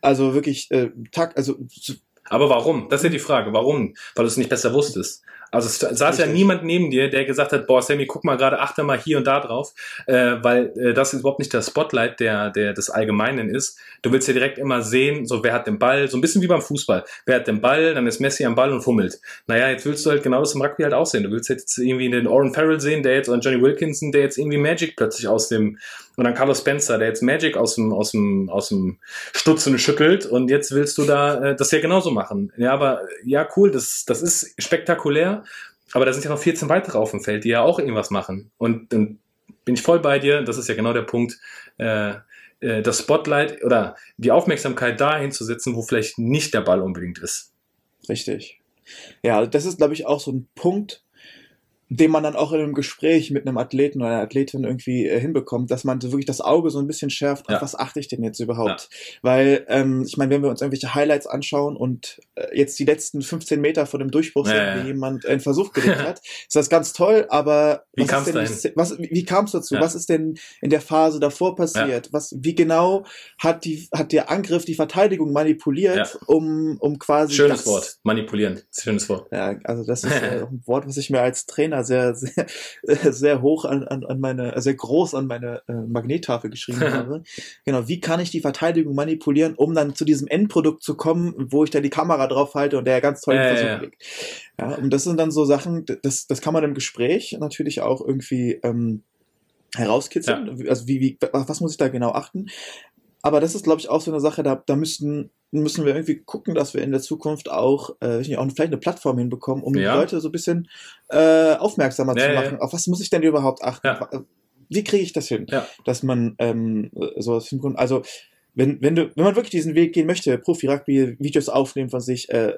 Also wirklich, äh, Takt, also so- Aber warum? Das ist ja die Frage. Warum? Weil du es nicht besser wusstest. Also es saß ja Richtig. niemand neben dir, der gesagt hat, boah, Sammy, guck mal gerade, achte mal hier und da drauf, äh, weil äh, das überhaupt nicht der Spotlight der, der des Allgemeinen ist. Du willst ja direkt immer sehen, so wer hat den Ball, so ein bisschen wie beim Fußball. Wer hat den Ball, dann ist Messi am Ball und fummelt. Naja, jetzt willst du halt genau das im Rugby halt auch sehen. Du willst jetzt irgendwie den Oren Farrell sehen, der jetzt, oder Johnny Wilkinson, der jetzt irgendwie Magic plötzlich aus dem, und dann Carlos Spencer, der jetzt Magic aus dem, aus dem, aus dem Stutzen schüttelt und jetzt willst du da äh, das ja genauso machen. Ja, aber ja, cool, das, das ist spektakulär, aber da sind ja noch 14 weitere auf dem Feld, die ja auch irgendwas machen. Und dann bin ich voll bei dir, das ist ja genau der Punkt, äh, äh, das Spotlight oder die Aufmerksamkeit dahin zu setzen, wo vielleicht nicht der Ball unbedingt ist. Richtig. Ja, das ist, glaube ich, auch so ein Punkt, den man dann auch in einem Gespräch mit einem Athleten oder einer Athletin irgendwie äh, hinbekommt, dass man so wirklich das Auge so ein bisschen schärft, Ja. auf was achte ich denn jetzt überhaupt? Weil, ähm, ich meine, wenn wir uns irgendwelche Highlights anschauen und äh, jetzt die letzten 15 Meter vor dem Durchbruch Ja, ja. wie jemand einen Versuch gelegt *laughs* hat, ist das ganz toll, aber Wie kam's ist denn was, wie, wie kam es dazu? Ja. Was ist denn in der Phase davor passiert? Was, wie genau hat die, hat der Angriff die Verteidigung manipuliert, Ja. um, um quasi Schönes das, Wort, manipulieren, schönes Wort. ja, also das ist äh, *laughs* ein Wort, was ich mir als Trainer sehr, sehr, äh, *laughs* sehr hoch an, an, an meine, äh, sehr groß an meine äh, Magnettafel geschrieben *laughs* habe. Genau, wie kann ich die Verteidigung manipulieren, um dann zu diesem Endprodukt zu kommen, wo ich da die Kamera drauf halte und der ganz toll Ja, ja, Versuch ja. legt. Ja, und das sind dann so Sachen, das, das kann man im Gespräch natürlich auch irgendwie ähm, herauskitzeln. Also wie, wie, was muss ich da genau achten? Aber das ist, glaube ich, auch so eine Sache, da, da müssten, müssen wir irgendwie gucken, dass wir in der Zukunft auch, äh, nicht, auch vielleicht eine Plattform hinbekommen, um Ja. die Leute so ein bisschen äh, aufmerksamer Ja, zu ja, machen. Auf was muss ich denn überhaupt achten? Ja. Wie kriege ich das hin? Ja. Dass man ähm, sowas hinbekommt. Also, wenn, wenn, du, wenn man wirklich diesen Weg gehen möchte, Profi-Rugby, Videos aufnehmen von sich, äh,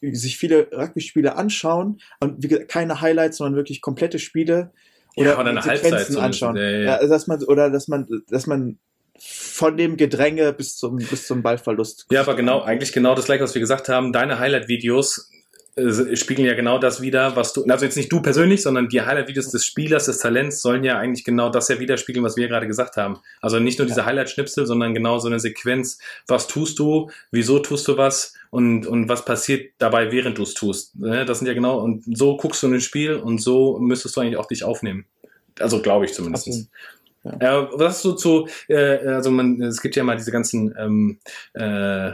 sich viele Rugby-Spiele anschauen und wie gesagt, keine Highlights, sondern wirklich komplette Spiele Ja, oder eine Sequenzen Halbzeit anschauen. Ja, ja, ja. Ja, dass man, oder dass man, dass man von dem Gedränge bis zum, bis zum Ballverlust. Ja, aber genau, eigentlich genau das gleiche, was wir gesagt haben. Deine Highlight-Videos äh, spiegeln ja genau das wieder, was du, also jetzt nicht du persönlich, sondern die Highlight-Videos des Spielers, des Talents sollen ja eigentlich genau das ja widerspiegeln, was wir gerade gesagt haben. Also nicht nur diese Highlight-Schnipsel, sondern genau so eine Sequenz. Was tust du? Wieso tust du was? Und, und was passiert dabei, während du es tust? Ne, Das sind ja genau, und so guckst du in ein Spiel und so müsstest du eigentlich auch dich aufnehmen. Also glaube ich zumindest. Absolut. Ja, was hast du zu, äh, also man, es gibt ja mal diese ganzen ähm, äh,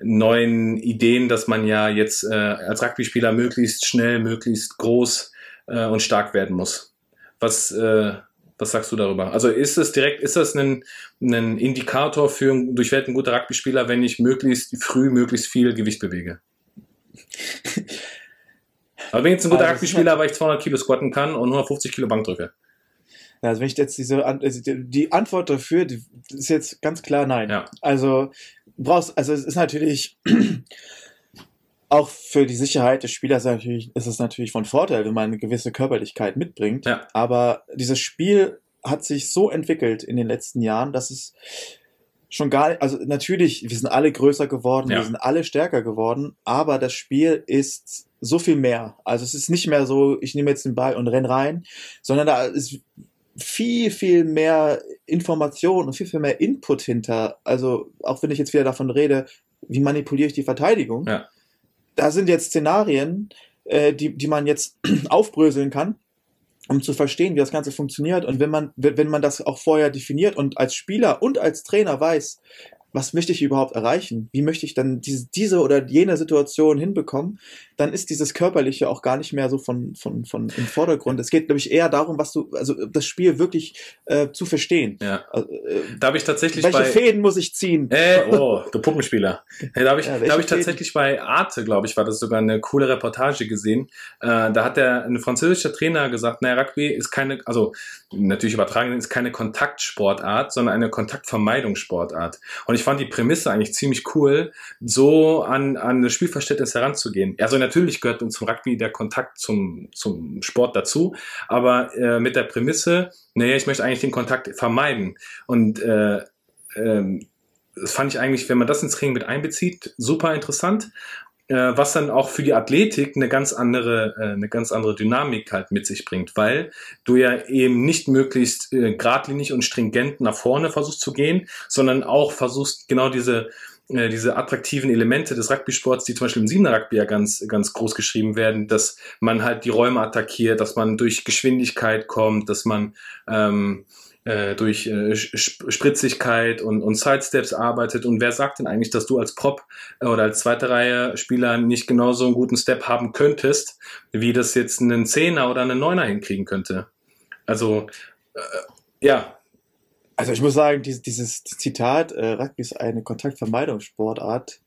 neuen Ideen, dass man ja jetzt äh, als Rugby-Spieler möglichst schnell, möglichst groß äh, und stark werden muss. Was, äh, was sagst du darüber? Also ist es direkt, ist das ein, ein Indikator für durch ein guter Rugby-Spieler, wenn ich möglichst früh, möglichst viel Gewicht bewege? Aber *laughs* wenn jetzt ein guter Also, Rugby-Spieler, weil ich 200 Kilo squatten kann und 150 Kilo Bank drücke. Ja, Also wenn ich jetzt diese, also die die Antwort dafür, die ist jetzt ganz klar nein. Ja. Also brauchst, also es ist natürlich *clears throat* auch für die Sicherheit des Spielers natürlich, ist es natürlich von Vorteil, wenn man eine gewisse Körperlichkeit mitbringt. Ja. Aber dieses Spiel hat sich so entwickelt in den letzten Jahren, dass es schon gar nicht, also natürlich, wir sind alle größer geworden, Ja. wir sind alle stärker geworden, aber das Spiel ist so viel mehr. Also es ist nicht mehr so, ich nehme jetzt den Ball und renn rein, sondern da ist viel, viel mehr Information und viel, viel mehr Input hinter. Also auch wenn ich jetzt wieder davon rede, wie manipuliere ich die Verteidigung, Ja. da sind jetzt Szenarien, äh, die, die man jetzt *clears throat* aufbröseln kann, um zu verstehen, wie das Ganze funktioniert. Und wenn man, wenn man das auch vorher definiert und als Spieler und als Trainer weiß, was möchte ich überhaupt erreichen? Wie möchte ich dann diese, diese oder jene Situation hinbekommen? Dann ist dieses Körperliche auch gar nicht mehr so von, von, von im Vordergrund. Es geht, glaube ich, eher darum, was du, also das Spiel wirklich äh, zu verstehen. Ja. Also, äh, Da habe ich tatsächlich welche bei. Fäden muss ich ziehen? Äh, oh, du Puppenspieler. Ja, da habe ich, Ja, da hab ich tatsächlich bei Arte, glaube ich, war das sogar eine coole Reportage gesehen. Äh, da hat der ein französischer Trainer gesagt, naja, Rugby ist keine, also natürlich übertragen, ist keine Kontaktsportart, sondern eine Kontaktvermeidungssportart. Und ich fand die Prämisse eigentlich ziemlich cool, so an, an das Spielverständnis heranzugehen. Also natürlich gehört zum Rugby der Kontakt zum, zum Sport dazu, aber äh, mit der Prämisse, naja, ich möchte eigentlich den Kontakt vermeiden. Und äh, ähm, das fand ich eigentlich, wenn man das ins Training mit einbezieht, super interessant. Äh, was dann auch für die Athletik eine ganz andere, äh, eine ganz andere Dynamik halt mit sich bringt, weil du ja eben nicht möglichst äh, geradlinig und stringent nach vorne versuchst zu gehen, sondern auch versuchst genau diese äh, diese attraktiven Elemente des Rugby-Sports, die zum Beispiel im Siebener Rugby ja ganz, ganz groß geschrieben werden, dass man halt die Räume attackiert, dass man durch Geschwindigkeit kommt, dass man ähm, äh, durch äh, Spritzigkeit und, und Sidesteps arbeitet. Und wer sagt denn eigentlich, dass du als Prop äh, oder als zweite Reihe Spieler nicht genauso einen guten Step haben könntest, wie das jetzt einen Zehner oder einen Neuner hinkriegen könnte? Also, äh, ja. Also ich muss sagen, dieses, Zitat, äh, Rugby ist eine Kontaktvermeidungssportart,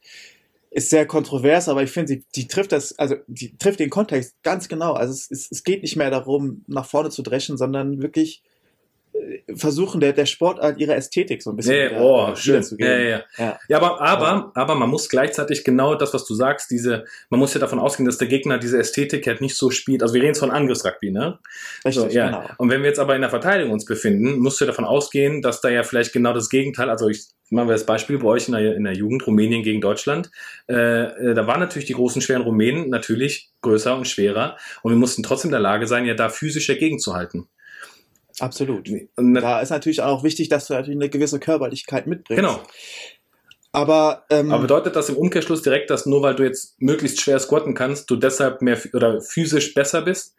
ist sehr kontrovers, aber ich finde, sie, die trifft das, also die trifft den Kontext ganz genau. Also es, es, es geht nicht mehr darum, nach vorne zu dreschen, sondern wirklich versuchen, der, der Sportart ihre Ästhetik so ein bisschen ja, oh, wieder, zu geben. Ja, ja. ja. ja aber, aber, aber man muss gleichzeitig genau das, was du sagst, diese, man muss ja davon ausgehen, dass der Gegner diese Ästhetik halt nicht so spielt. Also wir reden jetzt von Angriffsrugby, ne? Richtig, so, ja. genau. Und wenn wir jetzt aber in der Verteidigung uns befinden, musst du davon ausgehen, dass da ja vielleicht genau das Gegenteil, also ich machen wir das Beispiel bei euch in der, in der Jugend, Rumänien gegen Deutschland. Äh, äh, da waren natürlich die großen, schweren Rumänen natürlich größer und schwerer und wir mussten trotzdem in der Lage sein, ja da physisch dagegen zu halten. Absolut. Und da ist natürlich auch wichtig, dass du natürlich eine gewisse Körperlichkeit mitbringst. Genau. Aber, ähm, Aber bedeutet das im Umkehrschluss direkt, dass nur weil du jetzt möglichst schwer squatten kannst, du deshalb mehr oder physisch besser bist?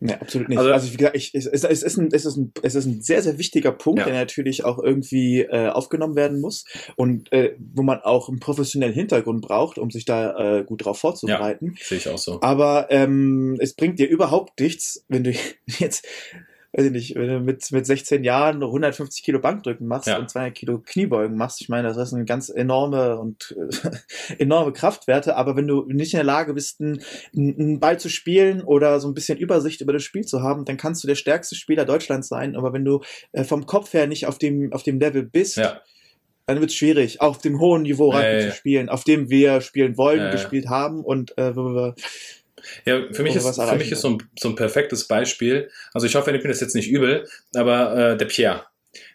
Nee, absolut nicht. Also, also wie gesagt, ich, es, es, ist ein, es, ist ein, es ist ein sehr, sehr wichtiger Punkt, ja. der natürlich auch irgendwie äh, aufgenommen werden muss und äh, wo man auch einen professionellen Hintergrund braucht, um sich da äh, gut drauf vorzubereiten. Ja, sehe ich auch so. Aber ähm, es bringt dir überhaupt nichts, wenn du *laughs* jetzt weiß ich nicht, wenn du mit, mit 16 Jahren 150 Kilo Bankdrücken machst ja. und 200 Kilo Kniebeugen machst, ich meine, das sind ganz enorme und äh, *laughs* enorme Kraftwerte, aber wenn du nicht in der Lage bist, einen, einen Ball zu spielen oder so ein bisschen Übersicht über das Spiel zu haben, dann kannst du der stärkste Spieler Deutschlands sein, aber wenn du äh, vom Kopf her nicht auf dem, auf dem Level bist, ja. dann wird es schwierig, auf dem hohen Niveau Rugby ja, ja, zu spielen, auf dem wir spielen wollen, gespielt haben und äh, wo wir ja, für mich ist, für mich ist so ein, so ein perfektes Beispiel. Also ich hoffe, ich bin das jetzt nicht übel, aber äh, der Pierre.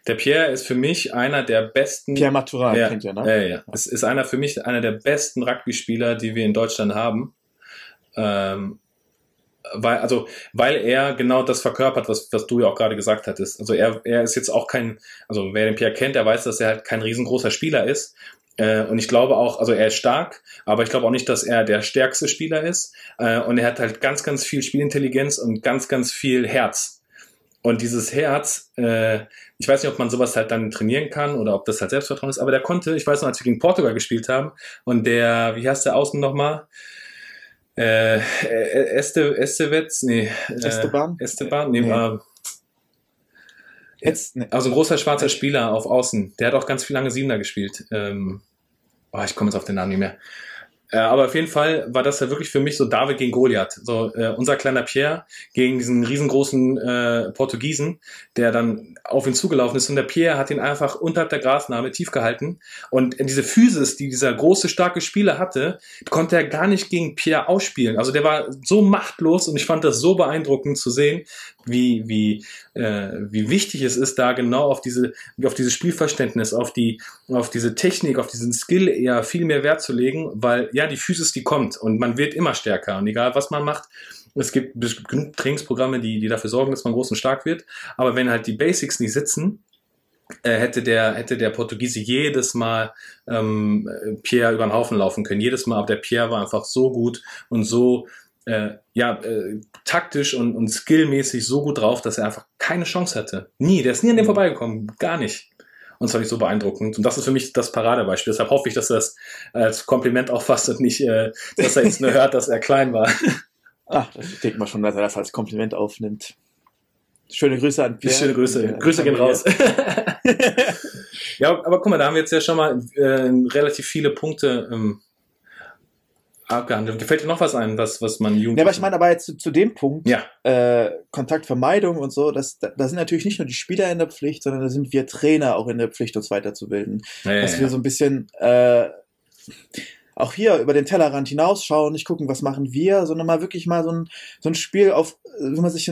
Der Pierre ist für mich einer der besten. Pierre Maturin ja, kennt ihr, ne? Ja, ja. ja. Es ist einer für mich einer der besten Rugby-Spieler, die wir in Deutschland haben. Ähm, weil, also, weil er genau das verkörpert, was, was du ja auch gerade gesagt hattest. Also er, er ist jetzt auch kein, also wer den Pierre kennt, der weiß, dass er halt kein riesengroßer Spieler ist. Äh, und ich glaube auch, also er ist stark, aber ich glaube auch nicht, dass er der stärkste Spieler ist. Äh, und er hat halt ganz, ganz viel Spielintelligenz und ganz, ganz viel Herz. Und dieses Herz, äh, ich weiß nicht, ob man sowas halt dann trainieren kann oder ob das halt Selbstvertrauen ist, aber der konnte, ich weiß noch, als wir gegen Portugal gespielt haben und der, wie heißt der außen nochmal? Äh, Este, Estevez, nee. Esteban? Esteban, nee, nee. War, Jetzt, ne. Also großer schwarzer Spieler auf Außen. Der hat auch ganz viel lange Siebener gespielt. Ähm, oh, ich komme jetzt auf den Namen nicht mehr. Äh, aber auf jeden Fall war das ja wirklich für mich so David gegen Goliath. So äh, unser kleiner Pierre gegen diesen riesengroßen äh, Portugiesen, der dann auf ihn zugelaufen ist und der Pierre hat ihn einfach unterhalb der Grasnahme tief gehalten und diese Physis, die dieser große starke Spieler hatte, konnte er gar nicht gegen Pierre ausspielen. Also der war so machtlos und ich fand das so beeindruckend zu sehen, wie wie äh, wie wichtig es ist, da genau auf diese auf dieses Spielverständnis, auf die auf diese Technik, auf diesen Skill eher viel mehr Wert zu legen, weil ja die Physis die kommt und man wird immer stärker und egal was man macht es gibt genug Trainingsprogramme, die, die dafür sorgen, dass man groß und stark wird. Aber wenn halt die Basics nicht sitzen, äh, hätte der hätte der Portugiese jedes Mal ähm, Pierre über den Haufen laufen können. Jedes Mal, aber der Pierre war einfach so gut und so äh, ja äh, taktisch und, und skillmäßig so gut drauf, dass er einfach keine Chance hatte. Nie, der ist nie an dem mhm. vorbeigekommen, gar nicht. Und das fand ich so beeindruckend. Und das ist für mich das Paradebeispiel. Deshalb hoffe ich, dass er das als Kompliment auffasst und nicht, äh, dass er jetzt nur hört, dass er klein war. *laughs* Ach, ich denke mal schon, dass er das als Kompliment aufnimmt. Schöne Grüße an Pierre. Schöne Grüße. Äh, Grüße gehen raus. *laughs* ja, aber guck mal, da haben wir jetzt ja schon mal äh, relativ viele Punkte ähm, abgehandelt. Gefällt dir noch was ein, was, was man Jugend. Ja, aber ich meine, aber jetzt zu, zu dem Punkt, ja. äh, Kontaktvermeidung und so, das, da, da sind natürlich nicht nur die Spieler in der Pflicht, sondern da sind wir Trainer auch in der Pflicht, uns weiterzubilden. Ja, dass ja, wir so ein bisschen äh, auch hier über den Tellerrand hinausschauen, nicht gucken, was machen wir, sondern mal wirklich mal so ein, so ein Spiel auf, wenn man sich,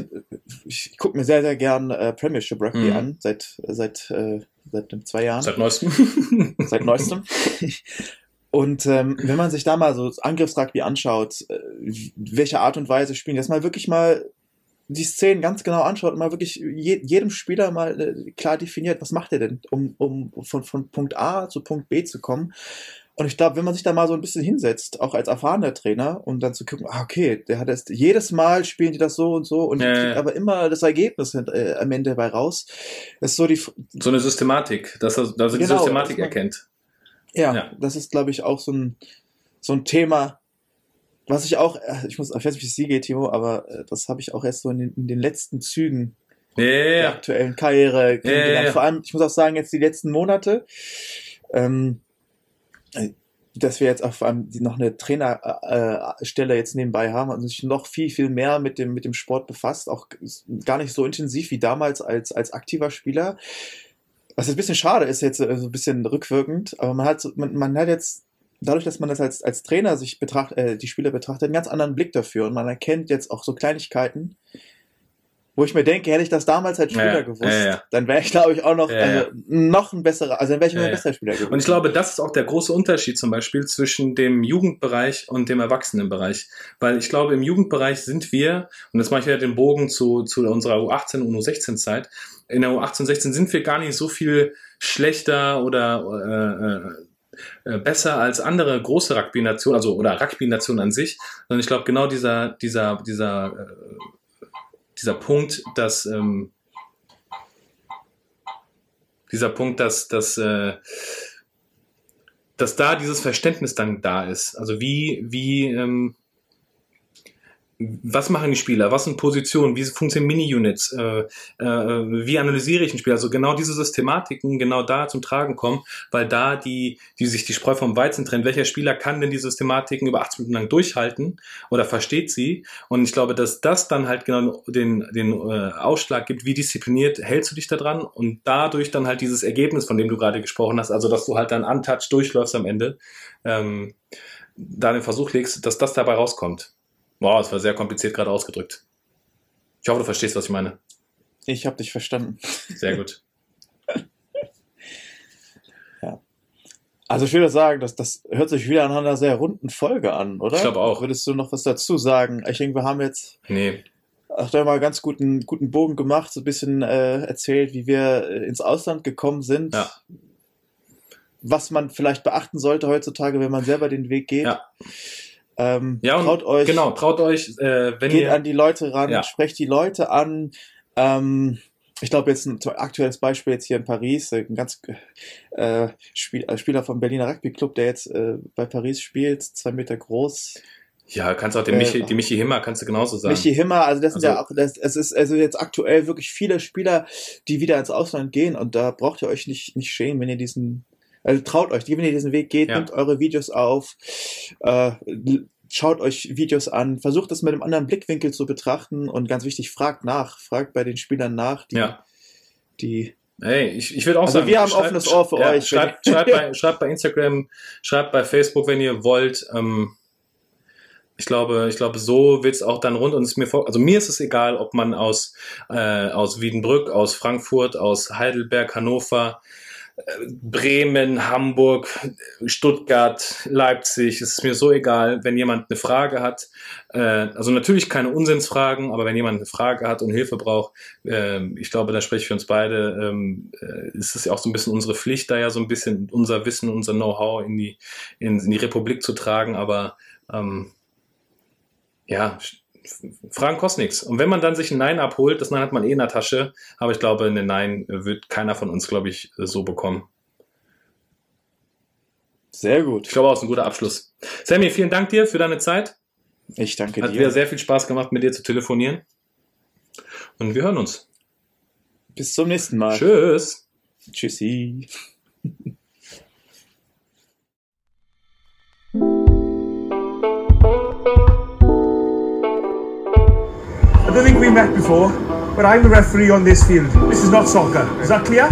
ich gucke mir sehr, sehr gern äh, Premiership Rugby mhm. an, seit, seit, äh, seit zwei Jahren. Seit neuestem. seit neuestem. *laughs* Und ähm, wenn man sich da mal so Angriffsrugby anschaut, äh, welche Art und Weise spielen, das mal wirklich mal die Szenen ganz genau anschaut und mal wirklich je, jedem Spieler mal äh, klar definiert, was macht er denn, um, um von, von Punkt A zu Punkt B zu kommen. Und ich glaube, wenn man sich da mal so ein bisschen hinsetzt, auch als erfahrener Trainer, und dann zu gucken, ah, okay, der hat es jedes Mal spielen die das so und so und kriegen aber immer das Ergebnis äh, am Ende dabei raus. Das ist so die, So eine Systematik, dass er, dass er die Genau, Systematik dass man- erkennt. Ja, Ja. das ist, glaube ich, auch so ein, so ein Thema, was ich auch, äh, ich muss, ich weiß nicht, wie es dir geht, Timo, aber äh, das habe ich auch erst so in den, in den letzten Zügen Ja, der aktuellen Karriere kennengelernt. Vor allem, ich muss auch sagen, jetzt die letzten Monate, ähm, äh, dass wir jetzt allem die noch eine Trainerstelle äh, jetzt nebenbei haben und sich noch viel, viel mehr mit dem, mit dem Sport befasst, auch gar nicht so intensiv wie damals als, als aktiver Spieler. Was jetzt ein bisschen schade ist, jetzt äh, so ein bisschen rückwirkend, aber man hat, man, man hat jetzt dadurch, dass man das als, als Trainer sich betrachtet, äh, die Spieler betrachtet, einen ganz anderen Blick dafür und man erkennt jetzt auch so Kleinigkeiten, wo ich mir denke, hätte ich das damals als Spieler Ja, gewusst, ja, ja. dann wäre ich, glaube ich, auch noch, also, noch ein besserer, also dann wäre ich noch Ja, ein besserer Spieler gewesen. Und ich glaube, das ist auch der große Unterschied zum Beispiel zwischen dem Jugendbereich und dem Erwachsenenbereich. Weil ich glaube, im Jugendbereich sind wir, und jetzt mache ich wieder den Bogen zu, zu unserer U18 und U16-Zeit, in der U18, 16 sind wir gar nicht so viel schlechter oder äh, äh, besser als andere große Rugby-Nationen, also oder Rugby-Nationen an sich, sondern ich glaube genau dieser, dieser, dieser, äh, dieser Punkt, dass ähm, dieser Punkt, dass, dass, äh, dass da dieses Verständnis dann da ist. Also wie, wie, ähm, was machen die Spieler? Was sind Positionen? Wie funktionieren Mini-Units? Äh, äh, wie analysiere ich ein Spiel? Also genau diese Systematiken genau da zum Tragen kommen, weil da die, die sich die Spreu vom Weizen trennt. Welcher Spieler kann denn die Systematiken über 80 Minuten lang durchhalten oder versteht sie? Und ich glaube, dass das dann halt genau den, den äh, Ausschlag gibt, wie diszipliniert hältst du dich da dran und dadurch dann halt dieses Ergebnis, von dem du gerade gesprochen hast, also dass du halt dann untouched durchläufst am Ende, ähm, da den Versuch legst, dass das dabei rauskommt. Wow, das war sehr kompliziert gerade ausgedrückt. Ich hoffe, du verstehst, was ich meine. ich habe dich verstanden. Sehr gut. *laughs* Also ich würde sagen, dass das hört sich wieder an einer sehr runden Folge an, oder? Ich glaube auch. Würdest du noch was dazu sagen? Ich denke, wir haben jetzt Nee, Ach, da mal ganz guten, guten Bogen gemacht, so ein bisschen äh, erzählt, wie wir äh, ins Ausland gekommen sind. Ja. Was man vielleicht beachten sollte heutzutage, wenn man selber den Weg geht. Ja. Ähm, ja, und traut euch, genau, traut euch, äh, wenn geht ihr, an die Leute ran, Ja. sprecht die Leute an. Ähm, ich glaube, jetzt ein aktuelles Beispiel jetzt hier in Paris, äh, ein ganz äh, Spiel, äh, Spieler vom Berliner Rugby Club, der jetzt äh, bei Paris spielt, zwei Meter groß, ja, kannst auch den Äh, Michi, die Michi Himmer kannst du genauso sagen. Michi Himmer, also das sind Also- ja auch, das, es ist also jetzt aktuell wirklich viele Spieler, die wieder ins Ausland gehen und da braucht ihr euch nicht, nicht schämen, wenn ihr diesen, also traut euch, wenn ihr diesen Weg geht, Ja. nehmt eure Videos auf, äh, schaut euch Videos an, versucht das mit einem anderen Blickwinkel zu betrachten und ganz wichtig, fragt nach, fragt bei den Spielern nach, die, ja. die Hey, ich, ich würde auch Also sagen, wir haben offenes Ohr für euch. Schreibt, schreibt, bei, *laughs* schreibt bei Instagram, schreibt bei Facebook, wenn ihr wollt. Ähm, ich glaube, ich glaube, so wird's auch dann rund und es ist mir vor, also mir ist es egal, ob man aus äh, aus Wiedenbrück, aus Frankfurt, aus Heidelberg, Hannover, Bremen, Hamburg, Stuttgart, Leipzig, es ist mir so egal, wenn jemand eine Frage hat. Äh, also natürlich keine Unsinnsfragen, aber wenn jemand eine Frage hat und Hilfe braucht, ähm, ich glaube, da spreche ich für uns beide, ähm, äh, ist es ja auch so ein bisschen unsere Pflicht, da ja so ein bisschen unser Wissen, unser Know-how in die, in, in die Republik zu tragen, aber ähm, ja, Fragen kosten nichts. Und wenn man dann sich ein Nein abholt, das Nein hat man eh in der Tasche, aber ich glaube, eine Nein wird keiner von uns, glaube ich, so bekommen. sehr gut. Ich glaube, auch ist ein guter Abschluss. Sammy, vielen Dank dir für deine Zeit. Ich danke Hat dir. wieder sehr viel Spaß gemacht, mit dir zu telefonieren. Und wir hören uns. Bis zum nächsten Mal. Tschüss. Tschüssi. I don't think we met before, but I'm the referee on this field. This is not soccer. Is that clear?